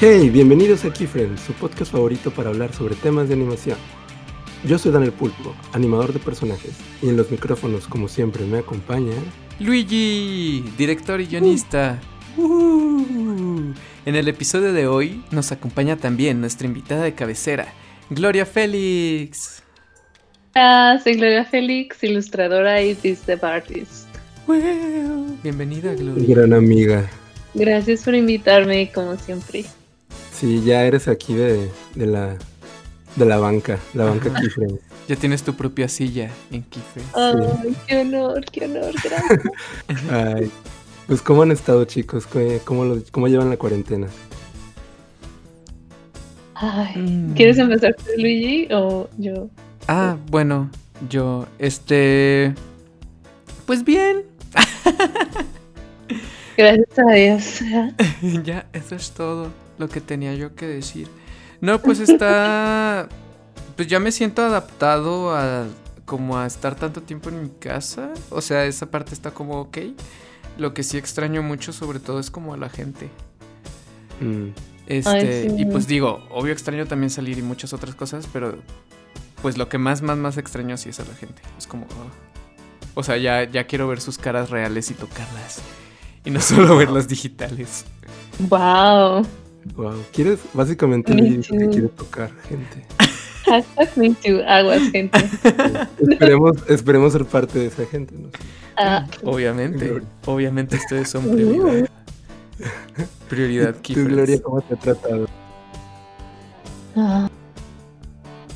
Hey, bienvenidos a Keyframe, su podcast favorito para hablar sobre temas de animación. Yo soy Daniel Pulpo, animador de personajes, y en los micrófonos, como siempre, me acompaña Luigi, director y guionista. Uh, en el episodio de hoy nos acompaña también nuestra invitada de cabecera, Gloria Félix. Hola, soy Gloria Félix, ilustradora y step artist. bienvenida, Gloria. Gran amiga. Gracias por invitarme, como siempre. Sí, ya eres aquí de, de la de la banca, la banca Keyframe. Ya tienes tu propia silla en Keyframe. Ay, qué honor, qué honor, gracias. Ay, pues ¿cómo han estado chicos? ¿Cómo, lo, cómo llevan la cuarentena? Ay, mm. ¿quieres empezar tú, Luigi o yo? Ah, bueno, yo, este... Pues bien. Gracias a Dios. ya, eso es todo lo que tenía yo que decir. No, pues está. Pues ya me siento adaptado a como a estar tanto tiempo en mi casa. O sea, esa parte está como ok. Lo que sí extraño mucho, sobre todo, es como a la gente. Mm. Este, y pues digo, obvio extraño también salir y muchas otras cosas, pero pues lo que más, más, más extraño sí es a la gente. Es como. Oh. O sea, ya, ya quiero ver sus caras reales y tocarlas. Y no solo verlas digitales. Wow. Wow, ¿quieres? Básicamente me que quiere tocar gente. Hashtag me too, aguas, gente. esperemos, esperemos ser parte de esa gente, ¿no? Ah. Obviamente, obviamente ustedes son prioridad. Prioridad, ¿Tu Gloria, cómo te ha tratado? Ah.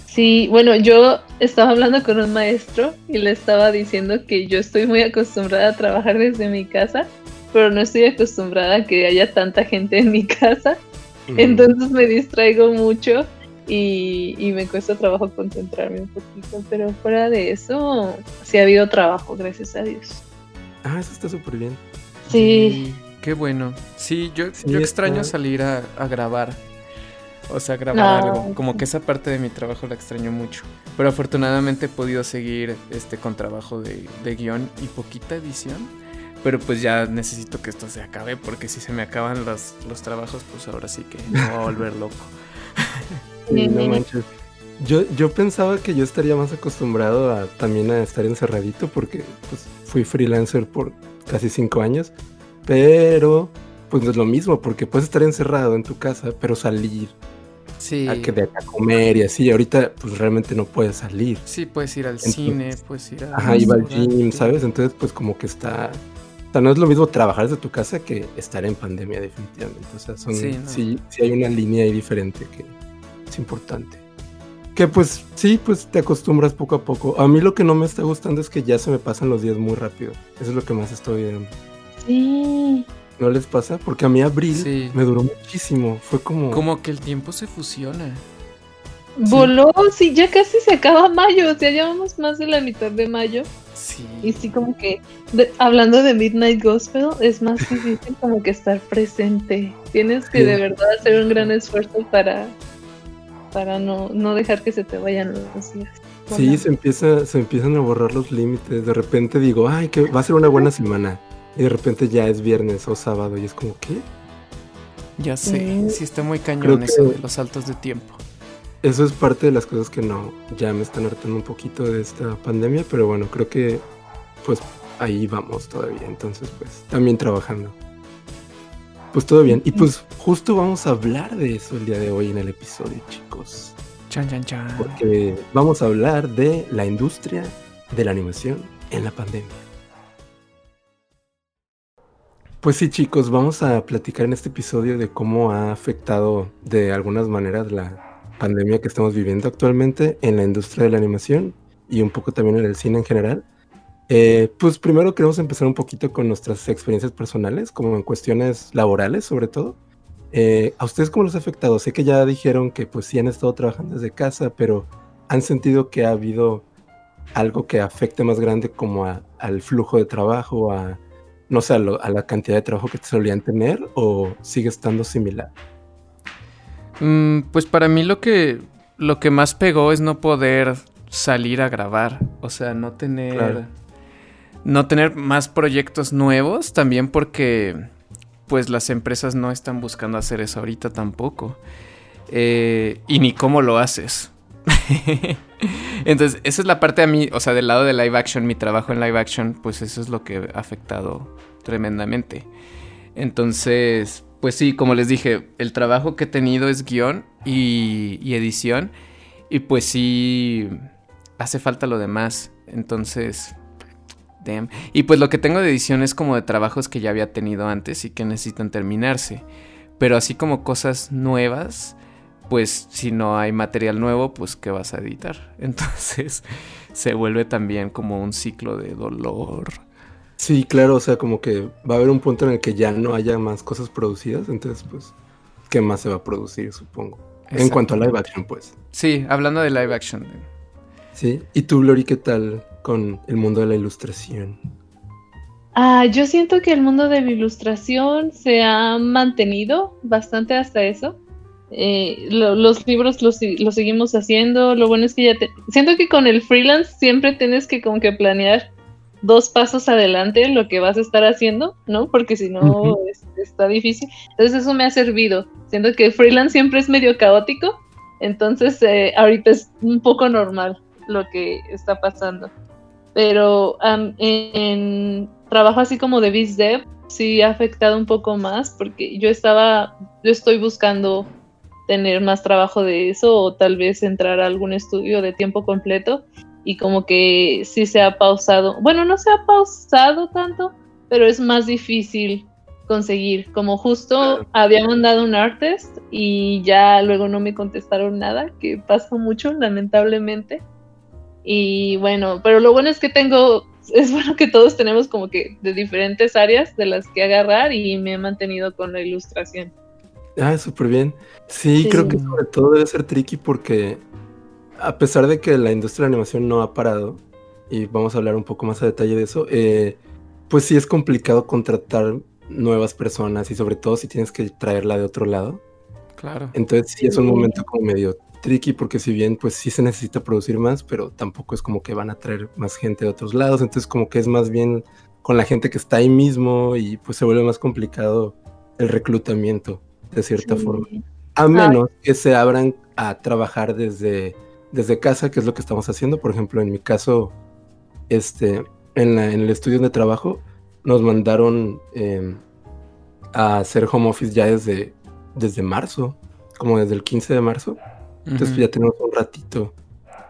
Sí, bueno, yo estaba hablando con un maestro y le estaba diciendo que yo estoy muy acostumbrada a trabajar desde mi casa, pero no estoy acostumbrada a que haya tanta gente en mi casa entonces me distraigo mucho y, me cuesta trabajo concentrarme un poquito, pero fuera de eso, sí ha habido trabajo, gracias a Dios. Ah, eso está súper bien. Sí. Qué bueno. Sí, yo, yo extraño salir a, grabar. O sea, grabar algo. Como que esa parte de mi trabajo la extraño mucho. Pero afortunadamente he podido seguir este con trabajo de, de guion y poquita edición. Pero pues ya necesito que esto se acabe porque si se me acaban los, los trabajos, pues ahora sí que me voy a volver loco. no manches. Yo, yo pensaba que yo estaría más acostumbrado a también a estar encerradito porque pues, fui freelancer por casi cinco años. Pero pues no es lo mismo porque puedes estar encerrado en tu casa, pero salir Sí. A, que de, a comer y así. Ahorita, pues realmente no puedes salir. Sí, puedes ir al cine, puedes ir a. Ajá, iba al gym, ¿sabes? Entonces, pues como que está o sea, no es lo mismo trabajar desde tu casa que estar en pandemia, definitivamente. O sea, son, sí, sí, hay una línea ahí diferente que es importante. Que pues sí, pues te acostumbras poco a poco. A mí lo que no me está gustando es que ya se me pasan los días muy rápido. Eso es lo que más estoy viendo. Sí. ¿No les pasa? Porque a mí abril me duró muchísimo. Fue como... Como que el tiempo se fusiona. Voló, sí, ya casi se acaba mayo. O sea, llevamos más de la mitad de mayo. Y sí, como que hablando de Midnight Gospel, es más difícil como que estar presente. Tienes que de verdad hacer un gran esfuerzo para, para no, no dejar que se te vayan los días. Sí, se, empieza, se empiezan a borrar los límites. De repente digo, ay, que va a ser una buena semana. Y de repente ya es viernes o sábado y es como, ¿qué? Ya sé, sí, está muy cañón eso de los saltos de tiempo eso es parte de las cosas que no, ya me están hartando un poquito de esta pandemia, pero bueno, creo que pues ahí vamos todavía, entonces pues también trabajando. Pues todo bien, y pues justo vamos a hablar de eso el día de hoy en el episodio, chicos. Chan, chan, chan. Porque vamos a hablar de la industria de la animación en la pandemia. Pues sí, chicos, vamos a platicar en este episodio de cómo ha afectado de algunas maneras la pandemia que estamos viviendo actualmente en la industria de la animación y un poco también en el cine en general. Eh, pues primero queremos empezar un poquito con nuestras experiencias personales, como en cuestiones laborales sobre todo. Eh, ¿A ustedes cómo los ha afectado? Sé que ya dijeron que pues sí han estado trabajando desde casa, pero ¿han sentido que ha habido algo que afecte más grande como al flujo de trabajo, a, no sé, a, a la cantidad de trabajo que solían tener o sigue estando similar? Mm, pues para mí lo que, lo que más pegó es no poder salir a grabar. O sea, no tener. No tener más proyectos nuevos. También porque. pues las empresas no están buscando hacer eso ahorita tampoco. Eh, y ni cómo lo haces. Entonces, esa es la parte a mí, o sea, del lado de live action, mi trabajo en live action, pues eso es lo que ha afectado tremendamente. Entonces, pues sí, como les dije, el trabajo que he tenido es guion y, y edición. Y pues sí, hace falta lo demás. Entonces, damn. Y pues lo que tengo de edición es como de trabajos que ya había tenido antes y que necesitan terminarse. Pero así como cosas nuevas, pues si no hay material nuevo, pues ¿qué vas a editar? Entonces se vuelve también como un ciclo de dolor. Sí, claro, o sea, como que va a haber un punto en el que ya no haya más cosas producidas, entonces pues, ¿qué más se va a producir, supongo? En cuanto a live action, pues. Sí, hablando de live action. Sí, ¿y tú, Glory, qué tal con el mundo de la ilustración? Ah, yo siento que el mundo de la ilustración se ha mantenido bastante hasta eso. Eh, los libros los, seguimos haciendo. Lo bueno es que ya te... Siento que con el freelance siempre tienes que como que planear dos pasos adelante lo que vas a estar haciendo, ¿no? Porque si no está difícil. Entonces eso me ha servido. Siento que freelance siempre es medio caótico. Entonces eh, ahorita es un poco normal lo que está pasando. Pero en, trabajo así como de BizDev sí ha afectado un poco más porque yo estaba, yo estoy buscando tener más trabajo de eso o tal vez entrar a algún estudio de tiempo completo y como que sí se ha pausado, bueno, no se ha pausado tanto, pero es más difícil conseguir, como justo había mandado un artist y ya luego no me contestaron nada, que pasa mucho lamentablemente. Y bueno, pero lo bueno es que tengo, es bueno que todos tenemos como que de diferentes áreas de las que agarrar y me he mantenido con la ilustración. Ah, súper bien. Sí, creo que sobre todo debe ser tricky porque a pesar de que la industria de la animación no ha parado, y vamos a hablar un poco más a detalle de eso, eh, pues sí es complicado contratar nuevas personas y sobre todo si tienes que traerla de otro lado. Claro. Entonces sí es un momento como medio tricky porque si bien pues sí se necesita producir más, pero tampoco es como que van a traer más gente de otros lados, entonces como que es más bien con la gente que está ahí mismo y pues se vuelve más complicado el reclutamiento de cierta forma. A menos que se abran a trabajar desde, desde casa, que es lo que estamos haciendo. Por ejemplo, en mi caso, este, en, el estudio de trabajo, nos mandaron em, a hacer home office ya desde, desde marzo, como desde el 15 de marzo. Entonces ya tenemos un ratito,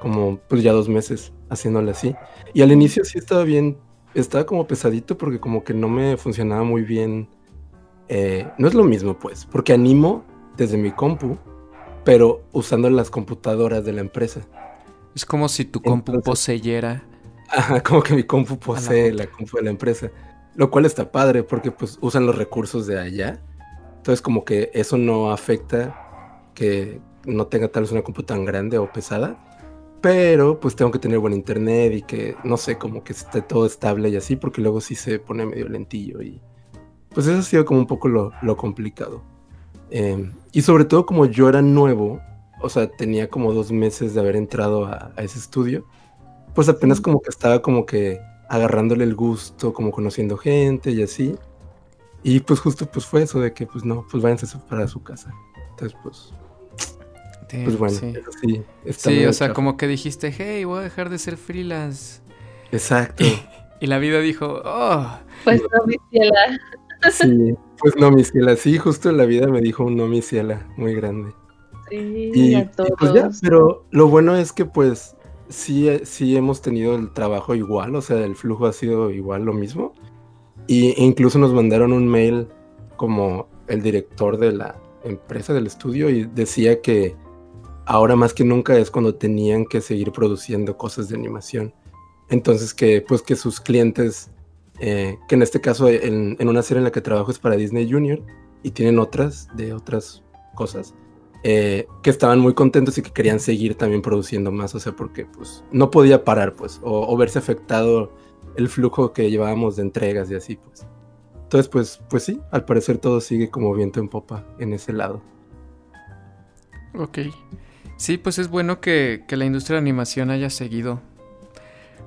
como pues ya dos meses haciéndolo así. Y al inicio sí estaba bien, estaba como pesadito porque como que no me funcionaba muy bien eh, no es lo mismo, pues, porque animo desde mi compu, pero usando las computadoras de la empresa. Es como si tu compu poseyera. Ajá, como que mi compu posee la, compu de la empresa. Lo cual está padre porque pues usan los recursos de allá. Entonces como que eso no afecta que no tenga tal vez una compu tan grande o pesada. Pero pues tengo que tener buen internet y que no sé, como que esté todo estable y así porque luego sí se pone medio lentillo y pues eso ha sido como un poco lo, complicado. Em, y sobre todo como yo era nuevo, o sea, tenía como dos meses de haber entrado a, ese estudio, pues apenas como que estaba como que agarrándole el gusto, como conociendo gente y así. Y pues justo pues fue eso de que pues no, pues váyanse para su casa. Entonces pues... pues bueno, sí, sí, sí o sea, como que dijiste, hey, voy a dejar de ser freelance. Exacto. y la vida dijo, oh. Pues no, mi ciela. Sí, pues no, mi ciela. Sí, justo en la vida me dijo un no, mi ciela, muy grande. Sí, y, pues ya, pero lo bueno es que pues sí, sí hemos tenido el trabajo igual, o sea, el flujo ha sido igual lo mismo. Y, incluso nos mandaron un mail como el director de la empresa del estudio y decía que ahora más que nunca es cuando tenían que seguir produciendo cosas de animación. Entonces que pues que sus clientes eh, que en este caso en, una serie en la que trabajo es para Disney Junior y tienen otras de otras cosas eh, que estaban muy contentos y que querían seguir también produciendo más, o sea, porque pues no podía parar pues o, verse afectado el flujo que llevábamos de entregas y así pues. Entonces pues, pues sí, al parecer todo sigue como viento en popa en ese lado. Ok. Sí, pues es bueno que, que la industria de animación haya seguido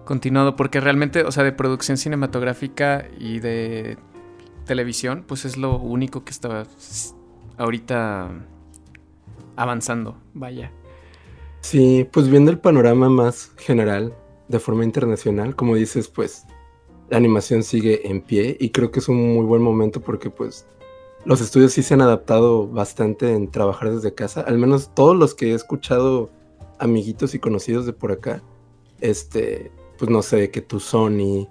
continuado, porque realmente, o sea, de producción cinematográfica y de televisión, pues es lo único que está ahorita avanzando, vaya. Sí, pues viendo el panorama más general, de forma internacional, como dices, pues la animación sigue en pie y creo que es un muy buen momento porque pues los estudios sí se han adaptado bastante en trabajar desde casa, al menos todos los que he escuchado amiguitos y conocidos de por acá, este, pues no sé, que tu Sony,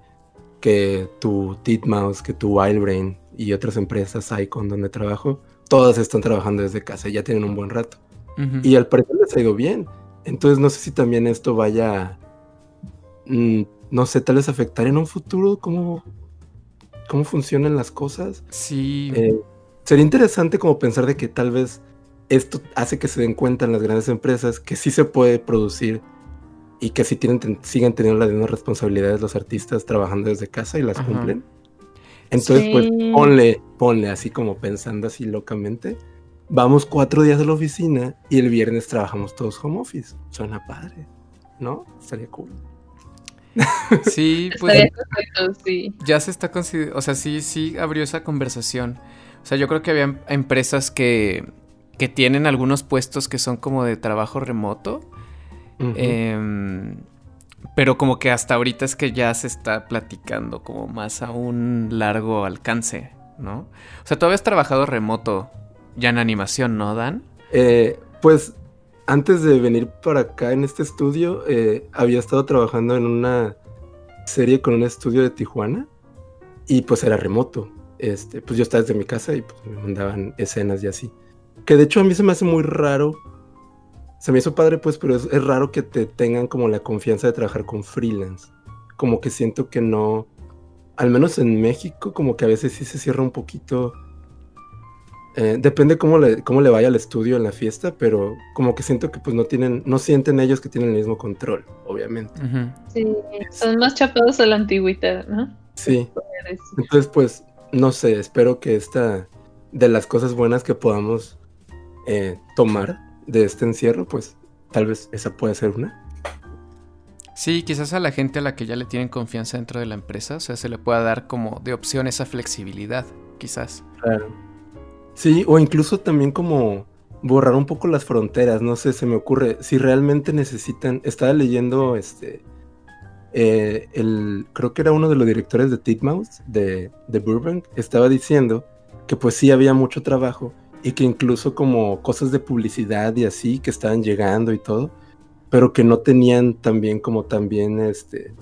que tu Titmouse, que tu Wildbrain y otras empresas Icon donde trabajo, todas están trabajando desde casa, ya tienen un buen rato. Y al parecer les ha ido bien. Entonces no sé si también esto vaya, mm, no sé, tal vez afectar en un futuro cómo, cómo funcionan las cosas. Sí. Eh, sería interesante como pensar de que tal vez esto hace que se den cuenta en las grandes empresas que sí se puede producir y que sí tienen, siguen teniendo las mismas responsabilidades los artistas trabajando desde casa y las cumplen. Entonces, pues ponle, ponle así como pensando así locamente. Vamos cuatro días a la oficina y el viernes trabajamos todos home office. Suena padre, ¿no? Estaría cool. Sí, pues sí. ya se está considerando, o sea, sí, sí abrió esa conversación. O sea, yo creo que había empresas que, que tienen algunos puestos que son como de trabajo remoto. Em, pero como que hasta ahorita es que ya se está platicando como más a un largo alcance, ¿no? O sea, tú habías trabajado remoto ya en animación, ¿no, Dan? Eh, pues antes de venir para acá en este estudio, eh, había estado trabajando en una serie con un estudio de Tijuana y pues era remoto. Este, pues yo estaba desde mi casa y pues me mandaban escenas y así. Que de hecho a mí se me hace muy raro se me hizo padre, pues, pero es, raro que te tengan como la confianza de trabajar con freelance. Como que siento que no, al menos en México, como que a veces sí se cierra un poquito. Eh, depende cómo le, cómo le vaya al estudio en la fiesta, pero como que siento que pues no tienen, no sienten ellos que tienen el mismo control, obviamente. Sí, son más chapados a la antigüedad, ¿no? Sí. Entonces, pues, no sé, espero que esta, de las cosas buenas que podamos eh, tomar de este encierro, pues tal vez esa puede ser una. Sí, quizás a la gente a la que ya le tienen confianza dentro de la empresa, o sea, se le pueda dar como de opción esa flexibilidad, quizás. Claro. Sí, o incluso también como borrar un poco las fronteras, no sé, se me ocurre, si realmente necesitan, estaba leyendo este, eh, el, creo que era uno de los directores de Titmouse, de, de Burbank, estaba diciendo que pues sí había mucho trabajo, y que incluso como cosas de publicidad y así que estaban llegando y todo, pero que no tenían también como también este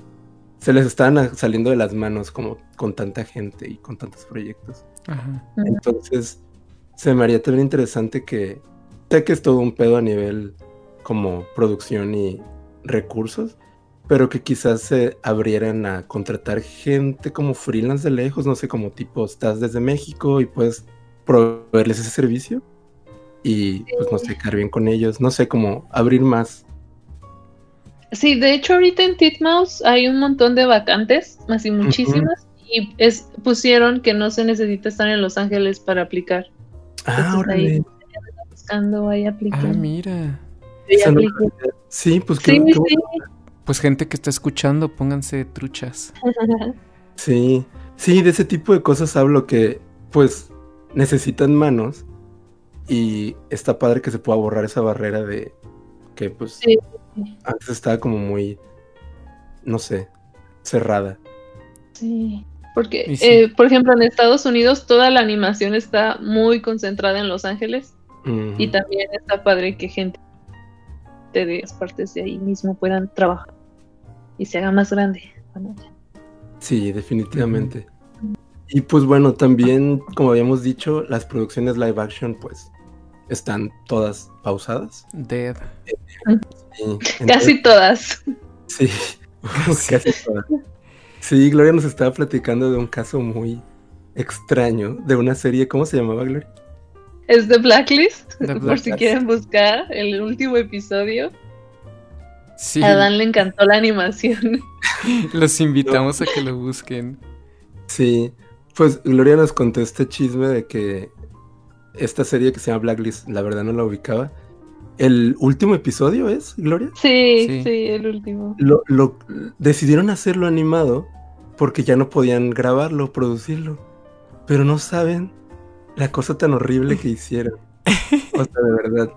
se les estaban saliendo de las manos como con tanta gente y con tantos proyectos. Entonces, se me haría también interesante que sé que es todo un pedo a nivel como producción y recursos, pero que quizás se abrieran a contratar gente como freelance de lejos, no sé, como tipo estás desde México y puedes proveerles ese servicio y pues no sé, quedar bien con ellos, no sé, cómo abrir más. Sí, de hecho ahorita en Titmouse hay un montón de vacantes, así muchísimas, y es, pusieron que no se necesita estar en Los Ángeles para aplicar. Ah, ahí buscando, ahí aplicando. Ah, mira. Sí, pues Pues gente que está escuchando, pónganse truchas. sí, sí, de ese tipo de cosas hablo que, pues, necesitan manos y está padre que se pueda borrar esa barrera de que pues antes estaba como muy, no sé, cerrada. Sí, porque eh, por ejemplo en Estados Unidos toda la animación está muy concentrada en Los Ángeles y también está padre que gente de las partes de ahí mismo puedan trabajar y se haga más grande. Sí, definitivamente. Y pues bueno, también, como habíamos dicho, las producciones live action, pues, están todas pausadas. Dead. casi todas. Sí, casi todas. Sí, Gloria nos estaba platicando de un caso muy extraño, de una serie, ¿cómo se llamaba, Gloria? Es The Blacklist, por si quieren buscar el último episodio. Sí. A Dan le encantó la animación. Los invitamos a que lo busquen. Sí, pues Gloria nos contó este chisme de que esta serie que se llama Blacklist, la verdad no la ubicaba. ¿El último episodio es, Gloria? Sí, sí, el último. Lo, decidieron hacerlo animado porque ya no podían grabarlo, producirlo. pero no saben la cosa tan horrible que hicieron. O sea, de verdad.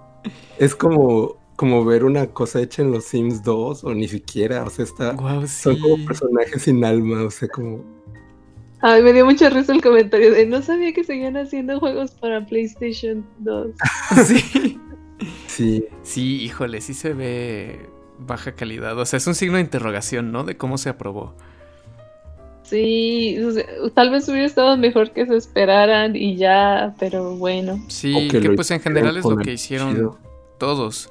Es como, como ver una cosa hecha en los Sims 2 o ni siquiera, o sea, está, son como personajes sin alma, o sea, como... Ay, me dio mucha risa el comentario de no sabía que seguían haciendo juegos para PlayStation 2. sí. Sí. Sí, híjole, sí se ve baja calidad. O sea, es un signo de interrogación, ¿no? De cómo se aprobó. Sí, tal vez hubiera estado mejor que se esperaran y ya, pero bueno. Sí, que, pues en general es lo que hicieron todos.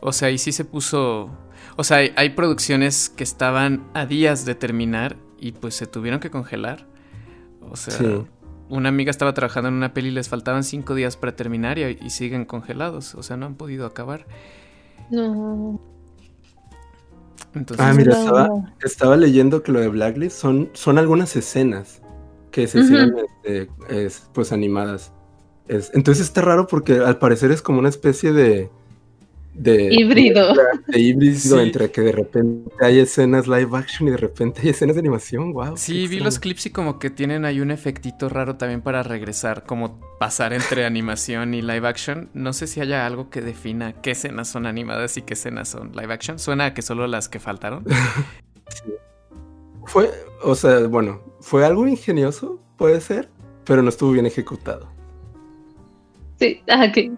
O sea, y sí se puso... O sea, hay, producciones que estaban a días de terminar y pues se tuvieron que congelar. O sea, una amiga estaba trabajando en una peli y les faltaban cinco días para terminar y, y siguen congelados. O sea, no han podido acabar. No ah, mira, estaba, leyendo que lo de Blacklist son, son algunas escenas que se hicieron este, pues animadas. entonces está raro porque al parecer es como una especie de, de híbrido. De, híbrido entre que de repente hay escenas live action y de repente hay escenas de animación, wow. Sí, vi los clips y como que tienen ahí un efectito raro también para regresar, como pasar entre animación y live action. No sé si haya algo que defina qué escenas son animadas y qué escenas son live action. Suena a que solo las que faltaron. sí. Fue, o sea, bueno, fue algo ingenioso, puede ser, pero no estuvo bien ejecutado.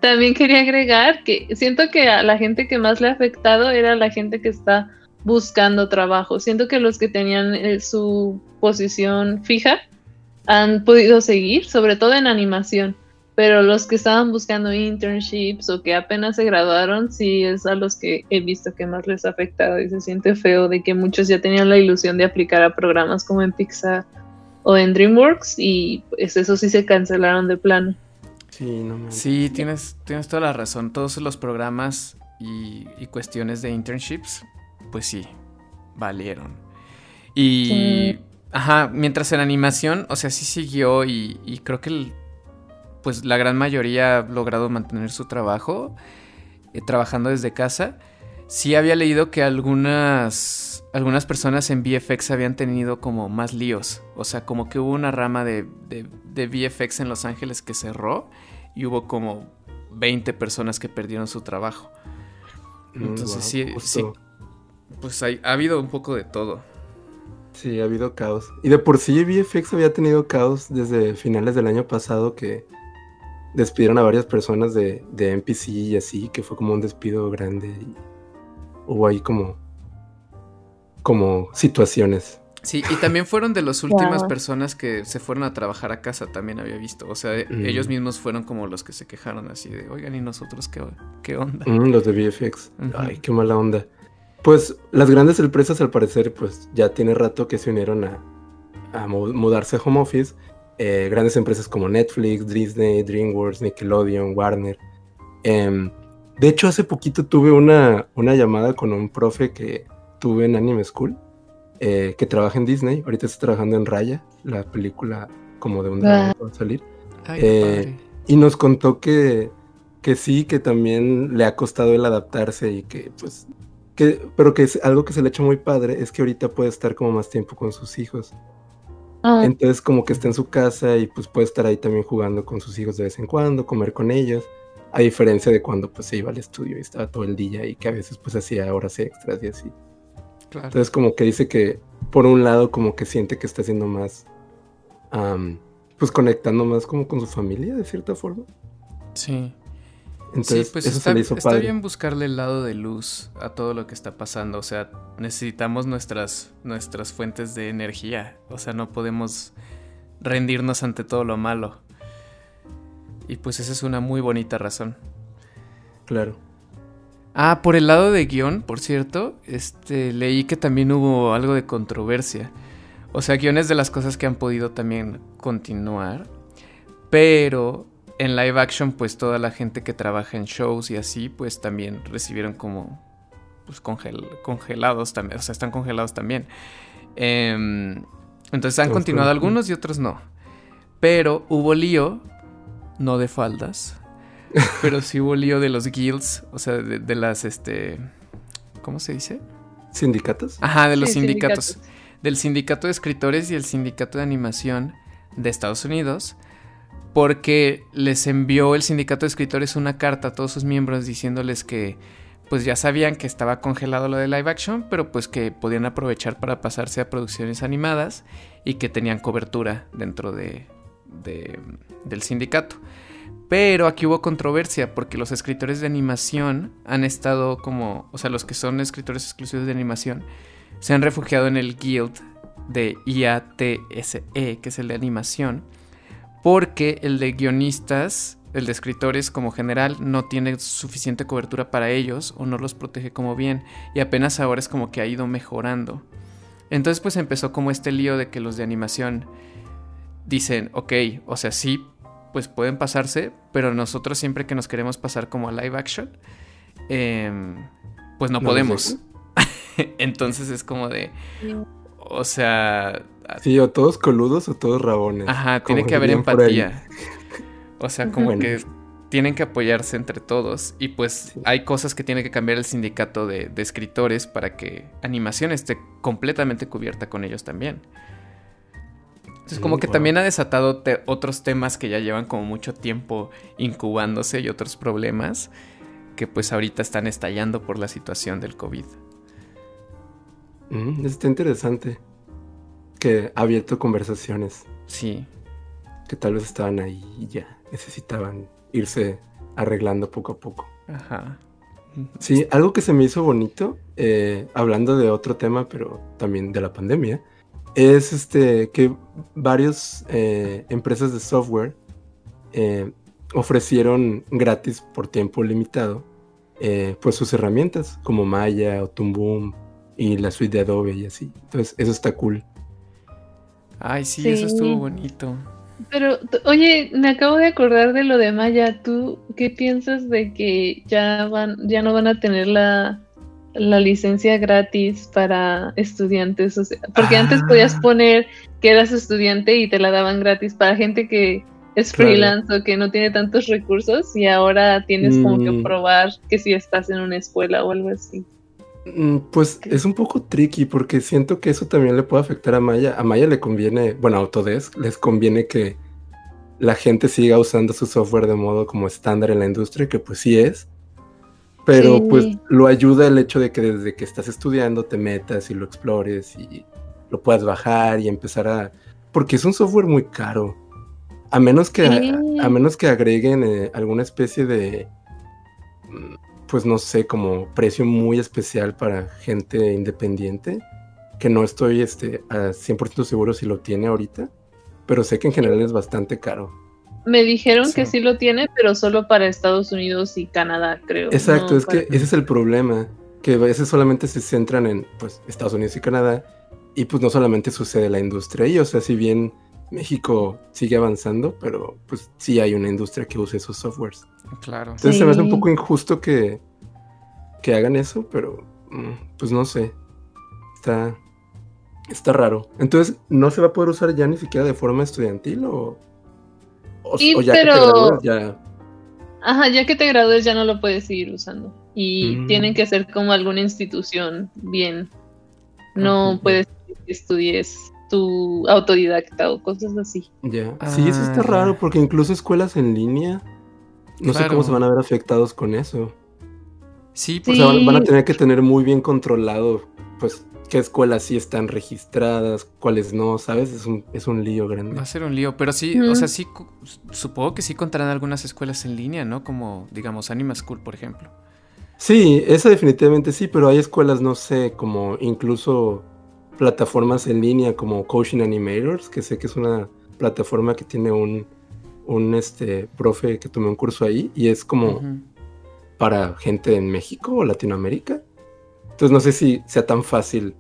También quería agregar que siento que a la gente que más le ha afectado era la gente que está buscando trabajo. Siento que los que tenían eh, su posición fija han podido seguir, sobre todo en animación, pero los que estaban buscando internships o que apenas se graduaron, sí es a los que he visto que más les ha afectado y se siente feo de que muchos ya tenían la ilusión de aplicar a programas como en Pixar o en DreamWorks y pues eso sí se cancelaron de plano. Sí, tienes, tienes toda la razón. Todos los programas y, cuestiones de internships, pues sí, valieron. Y, ajá, mientras en animación, o sea, sí siguió y, creo que pues la gran mayoría ha logrado mantener su trabajo, eh, trabajando desde casa. Sí había leído que algunas, algunas personas en VFX habían tenido como más líos. O sea, como que hubo una rama de, de, de VFX en Los Ángeles que cerró y hubo como 20 personas que perdieron su trabajo. Mm, Entonces sí, sí, pues ha habido un poco de todo. Sí, ha habido caos. Y de por sí VFX había tenido caos desde finales del año pasado que despidieron a varias personas de, de NPC y así, que fue como un despido grande. Y hubo ahí como, como situaciones. Sí, y también fueron de las últimas personas que se fueron a trabajar a casa, también había visto. O sea, mm. ellos mismos fueron como los que se quejaron así de, oigan, ¿y nosotros qué, qué onda? Mm, los de VFX. Ay, qué mala onda. Pues las grandes empresas al parecer, pues ya tiene rato que se unieron a, a mudarse a home office. Eh, grandes empresas como Netflix, Disney, DreamWorks, Nickelodeon, Warner. Em, de hecho, hace poquito tuve una, una llamada con un profe que tuve en Anime School eh, que trabaja en Disney. Ahorita está trabajando en Raya, la película como de un drama que va a salir. Eh, y nos contó que, que sí, que también le ha costado el adaptarse y que pues que, pero que es algo que se le ha hecho muy padre es que ahorita puede estar como más tiempo con sus hijos. Ah. Entonces como que está en su casa y pues puede estar ahí también jugando con sus hijos de vez en cuando, comer con ellos, a diferencia de cuando pues se iba al estudio y estaba todo el día y que a veces pues hacía horas extras y así. Entonces como que dice que por un lado como que siente que está haciendo más, pues conectando más como con su familia de cierta forma. Sí. Entonces, pues eso está, se está bien buscarle el lado de luz a todo lo que está pasando. O sea, necesitamos nuestras, nuestras fuentes de energía. O sea, no podemos rendirnos ante todo lo malo. Y pues esa es una muy bonita razón. Claro. Ah, por el lado de guion, por cierto, este, leí que también hubo algo de controversia. O sea, guion es de las cosas que han podido también continuar. Pero en live action, pues toda la gente que trabaja en shows y así, pues también recibieron como pues, congelados también. O sea, están congelados también. Em, entonces han continuado algunos y otros no. Pero hubo lío, no de faldas, pero sí hubo lío de los guilds, o sea, de, las, este, ¿cómo se dice? ¿Sindicatos? Ajá, de los sindicatos. Del sindicato de escritores y el sindicato de animación de Estados Unidos porque les envió el sindicato de escritores una carta a todos sus miembros diciéndoles que pues ya sabían que estaba congelado lo de live action, pero pues que podían aprovechar para pasarse a producciones animadas y que tenían cobertura dentro de, del sindicato. Pero aquí hubo controversia porque los escritores de animación han estado como, o sea, los que son escritores exclusivos de animación, se han refugiado en el guild de IATSE, que es el de animación, porque el de guionistas, el de escritores como general, no tiene suficiente cobertura para ellos o no los protege como bien y apenas ahora es como que ha ido mejorando. Entonces pues empezó como este lío de que los de animación dicen, ok, o sea, sí, pues pueden pasarse, pero nosotros siempre que nos queremos pasar como a live action, em, pues no, podemos. Entonces es como de, o sea, Sí, o todos coludos o todos rabones. Ajá, tiene que haber empatía. O sea, como que tienen que apoyarse entre todos. Y pues hay cosas que tiene que cambiar el sindicato de, escritores para que animación esté completamente cubierta con ellos también. Entonces, como que también ha desatado otros temas que ya llevan como mucho tiempo incubándose y otros problemas que pues ahorita están estallando por la situación del COVID. Mm, está interesante que ha abierto conversaciones. Sí. Que tal vez estaban ahí y ya necesitaban irse arreglando poco a poco. Ajá. Sí, algo que se me hizo bonito, eh, hablando de otro tema, pero también de la pandemia, es este que varias eh, empresas de software eh, ofrecieron gratis por tiempo limitado pues sus herramientas como Maya o Boom y la suite de Adobe y así. Entonces eso está cool. Ay, sí, eso estuvo bonito. Pero, oye, me acabo de acordar de lo de Maya. ¿Tú qué piensas de que ya van, ya no van a tener la, licencia gratis para estudiantes? porque antes podías ah. poner que eras estudiante y te la daban gratis para gente que es freelance o que no tiene tantos recursos y ahora tienes como que mm. probar que si estás en una escuela o algo así. Mm, pues es un poco tricky porque siento que eso también le puede afectar a Maya. A Maya le conviene, bueno, a Autodesk les conviene que la gente siga usando su software de modo como estándar en la industria, que pues sí es. Pero pues lo ayuda el hecho de que desde que estás estudiando te metas y lo explores y lo puedas bajar y empezar a... Porque es un software muy caro. A menos que, a, menos que agreguen eh, alguna especie de mm, pues no sé, como precio muy especial para gente independiente, que no estoy este, a 100% seguro si lo tiene ahorita, pero sé que en general es bastante caro. Me dijeron que sí lo tiene, pero solo para Estados Unidos y Canadá, creo. Exacto, es que ese es el problema, que a veces solamente se centran en pues, Estados Unidos y Canadá, y pues no solamente sucede la industria ahí, o sea, si bien México sigue avanzando, pero pues sí hay una industria que usa esos softwares. Claro. Entonces se me hace un poco injusto que, que hagan eso, pero mm, pues no sé. Está, está raro. Entonces, ¿no se va a poder usar ya ni siquiera de forma estudiantil o, o, ya que te gradúes ya... Ajá, ya que te gradúes ya no lo puedes seguir usando. Y mm. tienen que ser como alguna institución bien. No puedes que estudies tu autodidacta o cosas así. Ya. sí, eso está ah, raro porque incluso escuelas en línea no sé cómo se van a ver afectados con eso. Sí, pues. O sea, van a tener que tener muy bien controlado, pues, qué escuelas sí están registradas, cuáles no, ¿sabes? Es un, es un lío grande. Va a ser un lío, pero sí, o sea, sí, supongo que sí contarán algunas escuelas en línea, ¿no? Como, digamos, Anima School, por ejemplo. Sí, esa definitivamente sí, pero hay escuelas, no sé, como incluso plataformas en línea como Coaching Animators, que sé que es una plataforma que tiene un, un este, profe que tomé un curso ahí y es como para gente en México o Latinoamérica. Entonces no sé si sea tan fácil,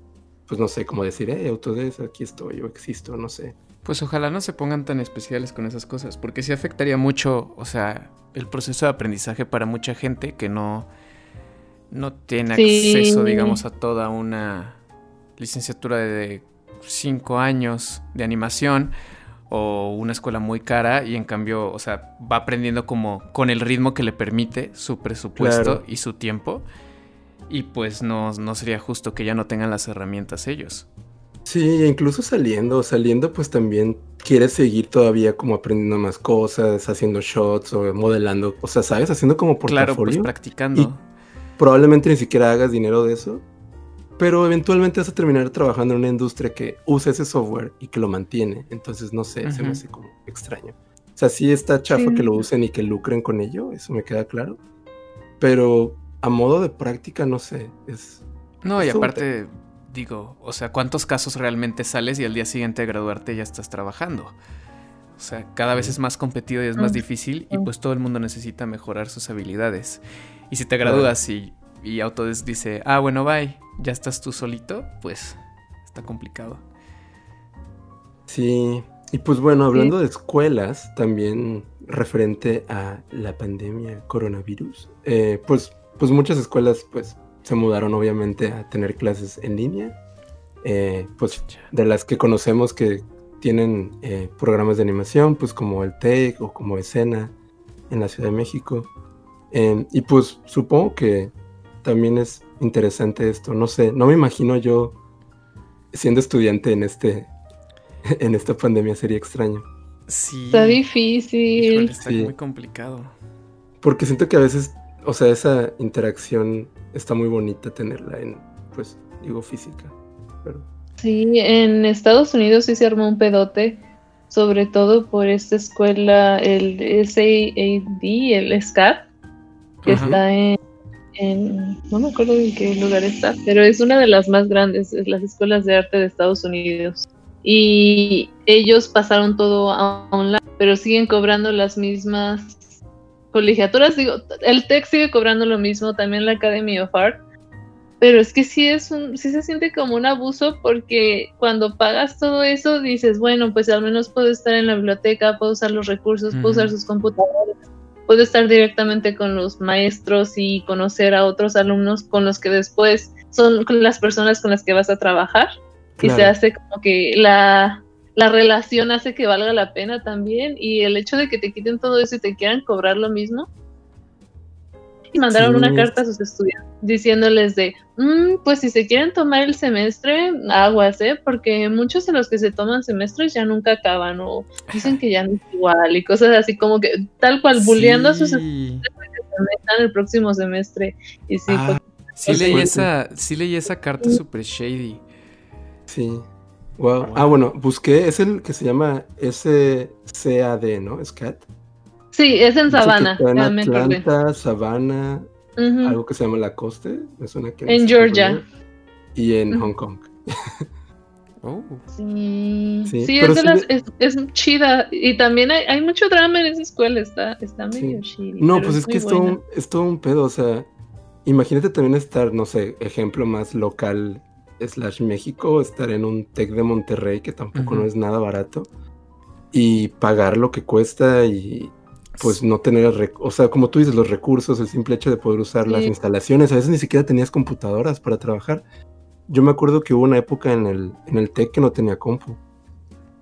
pues no sé, cómo decir, eh, Autodesk, aquí estoy, yo existo, no sé. Pues ojalá no se pongan tan especiales con esas cosas, porque sí afectaría mucho, o sea, el proceso de aprendizaje para mucha gente que no, no tiene acceso, digamos, a toda una licenciatura de cinco años de animación o una escuela muy cara y en cambio, o sea, va aprendiendo como con el ritmo que le permite su presupuesto y su tiempo. Y pues no, no sería justo que ya no tengan las herramientas ellos. Sí, incluso saliendo, saliendo pues también quieres seguir todavía como aprendiendo más cosas, haciendo shots o modelando, o sea, ¿sabes? Haciendo como portafolio. Claro, pues practicando. probablemente ni siquiera hagas dinero de eso, pero eventualmente vas a terminar trabajando en una industria que usa ese software y que lo mantiene. Entonces, no sé, se me hace como extraño. O sea, sí está chafa que lo usen y que lucren con ello, eso me queda claro. Pero a modo de práctica, no sé, es... No, y aparte, digo, o sea, ¿cuántos casos realmente sales y al día siguiente de graduarte ya estás trabajando? O sea, cada vez es más competido y es más difícil y pues todo el mundo necesita mejorar sus habilidades. Y si te gradúas y, y Autodesk dice, ah, bueno, bye, ya estás tú solito, pues está complicado. Sí, y pues bueno, hablando de escuelas, también referente a la pandemia coronavirus, eh, pues, pues muchas escuelas pues se mudaron obviamente a tener clases en línea. Eh, pues de las que conocemos que tienen eh, programas de animación, pues como el TEC o como Escena en la Ciudad de México. Em, y pues supongo que también es interesante esto. No sé, no me imagino yo siendo estudiante en este en esta pandemia sería extraño. Sí. Está difícil. está muy complicado. Porque siento que a veces, o sea, esa interacción está muy bonita tenerla en, pues, digo, física. Pero... Sí, en Estados Unidos sí se armó un pedote, sobre todo por esta escuela, el SAAD, el SCAD, que está en, en, no me acuerdo en qué lugar está, pero es una de las más grandes, es las escuelas de arte de Estados Unidos. Y ellos pasaron todo a online, pero siguen cobrando las mismas colegiaturas, digo, el TEC sigue cobrando lo mismo, también la Academy of Art, pero es que sí es un, sí se siente como un abuso porque cuando pagas todo eso dices, bueno, pues al menos puedo estar en la biblioteca, puedo usar los recursos, puedo usar sus computadores, puedo estar directamente con los maestros y conocer a otros alumnos con los que después son las personas con las que vas a trabajar. Y se hace como que la, la relación hace que valga la pena también y el hecho de que te quiten todo eso y te quieran cobrar lo mismo. Y mandaron una carta a sus estudiantes diciéndoles de, mm, pues si se quieren tomar el semestre, aguas, ¿eh? Porque muchos de los que se toman semestres ya nunca acaban o dicen que ya no es igual y cosas así como que tal cual, bulleando a sus estudiantes que se metan el próximo semestre. Y sí, ah, sí, leí esa, sí leí esa carta super shady. Sí. Wow. Ah, bueno, busqué, es el que se llama SCAD, ¿no? SCAD. Sí, es en Sabana. En Atlanta, Sabana, algo que se llama La Coste, me suena que En Georgia. Y en Hong Kong. oh. Sí, sí, es, de las, es, chida. Y también hay, hay, mucho drama en esa escuela, está, está medio chida. No, pues es, que es todo, un, es todo un pedo, o sea, imagínate también estar, no sé, ejemplo más local slash México, estar en un TEC de Monterrey, que tampoco no es nada barato, y pagar lo que cuesta y pues no tener, o sea, como tú dices, los recursos, el simple hecho de poder usar las instalaciones, a veces ni siquiera tenías computadoras para trabajar. Yo me acuerdo que hubo una época en el, en el TEC que no tenía compu.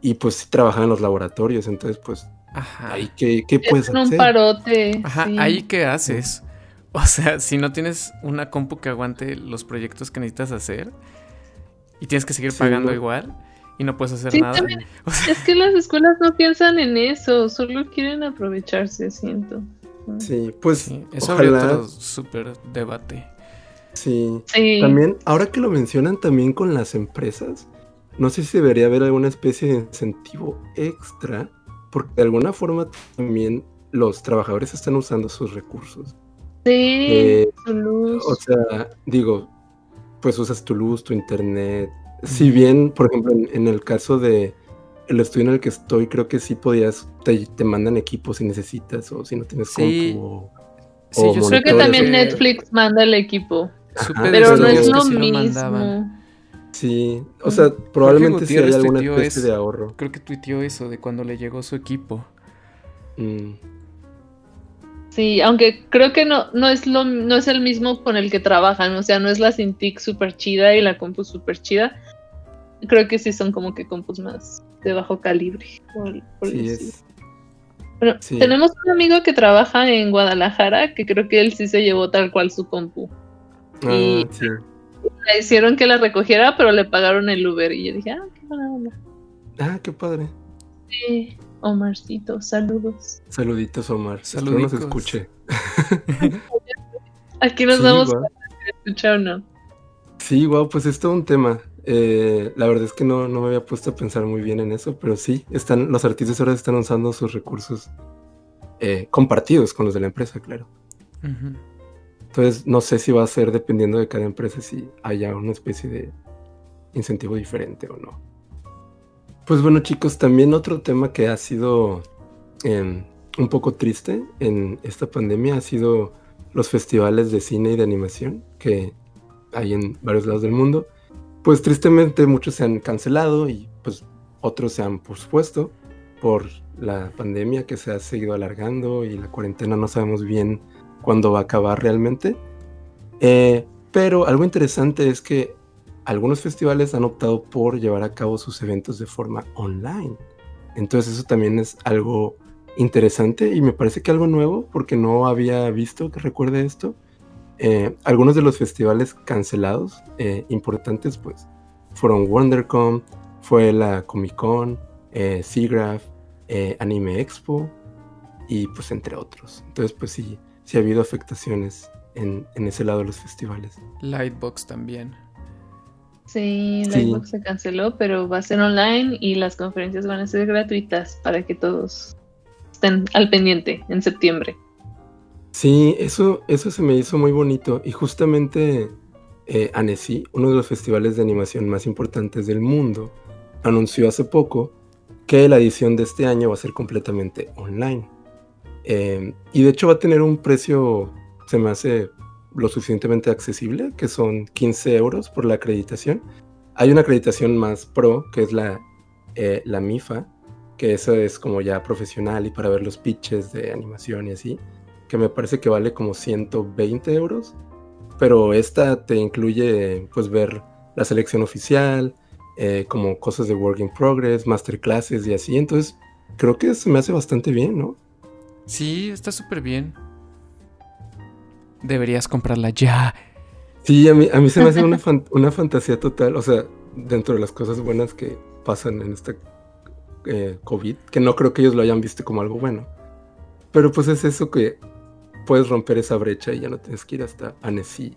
Y pues sí trabajaba en los laboratorios, entonces pues Ajá. ahí qué, qué puedes hacer. un parote. Ajá, ahí qué haces. O sea, si no tienes una compu que aguante los proyectos que necesitas hacer, y tienes que seguir pagando igual y no puedes hacer nada. Es que las escuelas no piensan en eso, solo quieren aprovecharse, siento. Sí, pues eso abrió otro súper debate. Sí. También, ahora que lo mencionan también con las empresas, no sé si debería haber alguna especie de incentivo extra, porque de alguna forma también los trabajadores están usando sus recursos. Sí, eh, O sea, digo, pues usas tu luz, tu internet. Si bien, por ejemplo, en, el caso de el estudio en el que estoy, creo que sí podías, te, mandan equipos si necesitas o si no tienes sí. compu. sí, yo creo que también Netflix manda el equipo. Pero no es lo mismo. Sí, o sea, probablemente sí hay alguna especie de ahorro. Creo que tuiteó eso de cuando le llegó su equipo. Mm. Sí, aunque creo que no, no es lo, no es el mismo con el que trabajan, o sea, no es la Cintiq super chida y la compu super chida. Creo que sí son como que compus más de bajo calibre. sí, es. Bueno, tenemos un amigo que trabaja en Guadalajara, que creo que él sí se llevó tal cual su compu. Ah, sí. la hicieron que la recogiera, pero le pagaron el Uber. Y yo dije, ah, qué buena onda. Ah, qué padre. Sí, Omarcito, saludos. Saluditos, Omar. Saludicos. nos escuche. Aquí nos Sí, vamos guau. a escuchar o no. Sí, wow, pues es todo un tema. Eh, la verdad es que no, no me había puesto a pensar muy bien en eso, pero sí, están, los artistas ahora están usando sus recursos eh, compartidos con los de la empresa, claro. Entonces, no sé si va a ser dependiendo de cada empresa si haya una especie de incentivo diferente o no. Pues bueno, chicos, también otro tema que ha sido em, un poco triste en esta pandemia ha sido los festivales de cine y de animación que hay en varios lados del mundo. Pues tristemente muchos se han cancelado y pues otros se han pospuesto por la pandemia que se ha seguido alargando y la cuarentena no sabemos bien cuándo va a acabar realmente. Eh, pero algo interesante es que algunos festivales han optado por llevar a cabo sus eventos de forma online. Entonces eso también es algo interesante y me parece que algo nuevo porque no había visto que recuerde esto. Eh, algunos de los festivales cancelados eh, importantes pues fueron WonderCon, fue la Comic Con, eh, eh, Anime Expo y pues entre otros. Entonces pues sí, sí ha habido afectaciones en, en ese lado de los festivales. Lightbox también. Sí, la Sí. Xbox se canceló, pero va a ser online y las conferencias van a ser gratuitas para que todos estén al pendiente en septiembre. Sí, eso, eso se me hizo muy bonito. Y justamente eh, Annecy, uno de los festivales de animación más importantes del mundo, anunció hace poco que la edición de este año va a ser completamente online. Eh, y de hecho va a tener un precio, se me hace lo suficientemente accesible, que son 15 euros por la acreditación. Hay una acreditación más pro, que es la, eh, la MIFA, que esa es como ya profesional y para ver los pitches de animación y así que me parece que vale como 120 euros, pero esta te incluye pues ver la selección oficial, eh, como cosas de work in progress, masterclasses y así, entonces creo que se me hace bastante bien, ¿no? Sí, está súper bien. Deberías comprarla ya. Sí, a mí, a mí se me hace una, fan- una fantasía total, o sea, dentro de las cosas buenas que pasan en este eh, COVID, que no creo que ellos lo hayan visto como algo bueno, pero pues es eso que puedes romper esa brecha y ya no tienes que ir hasta Annecy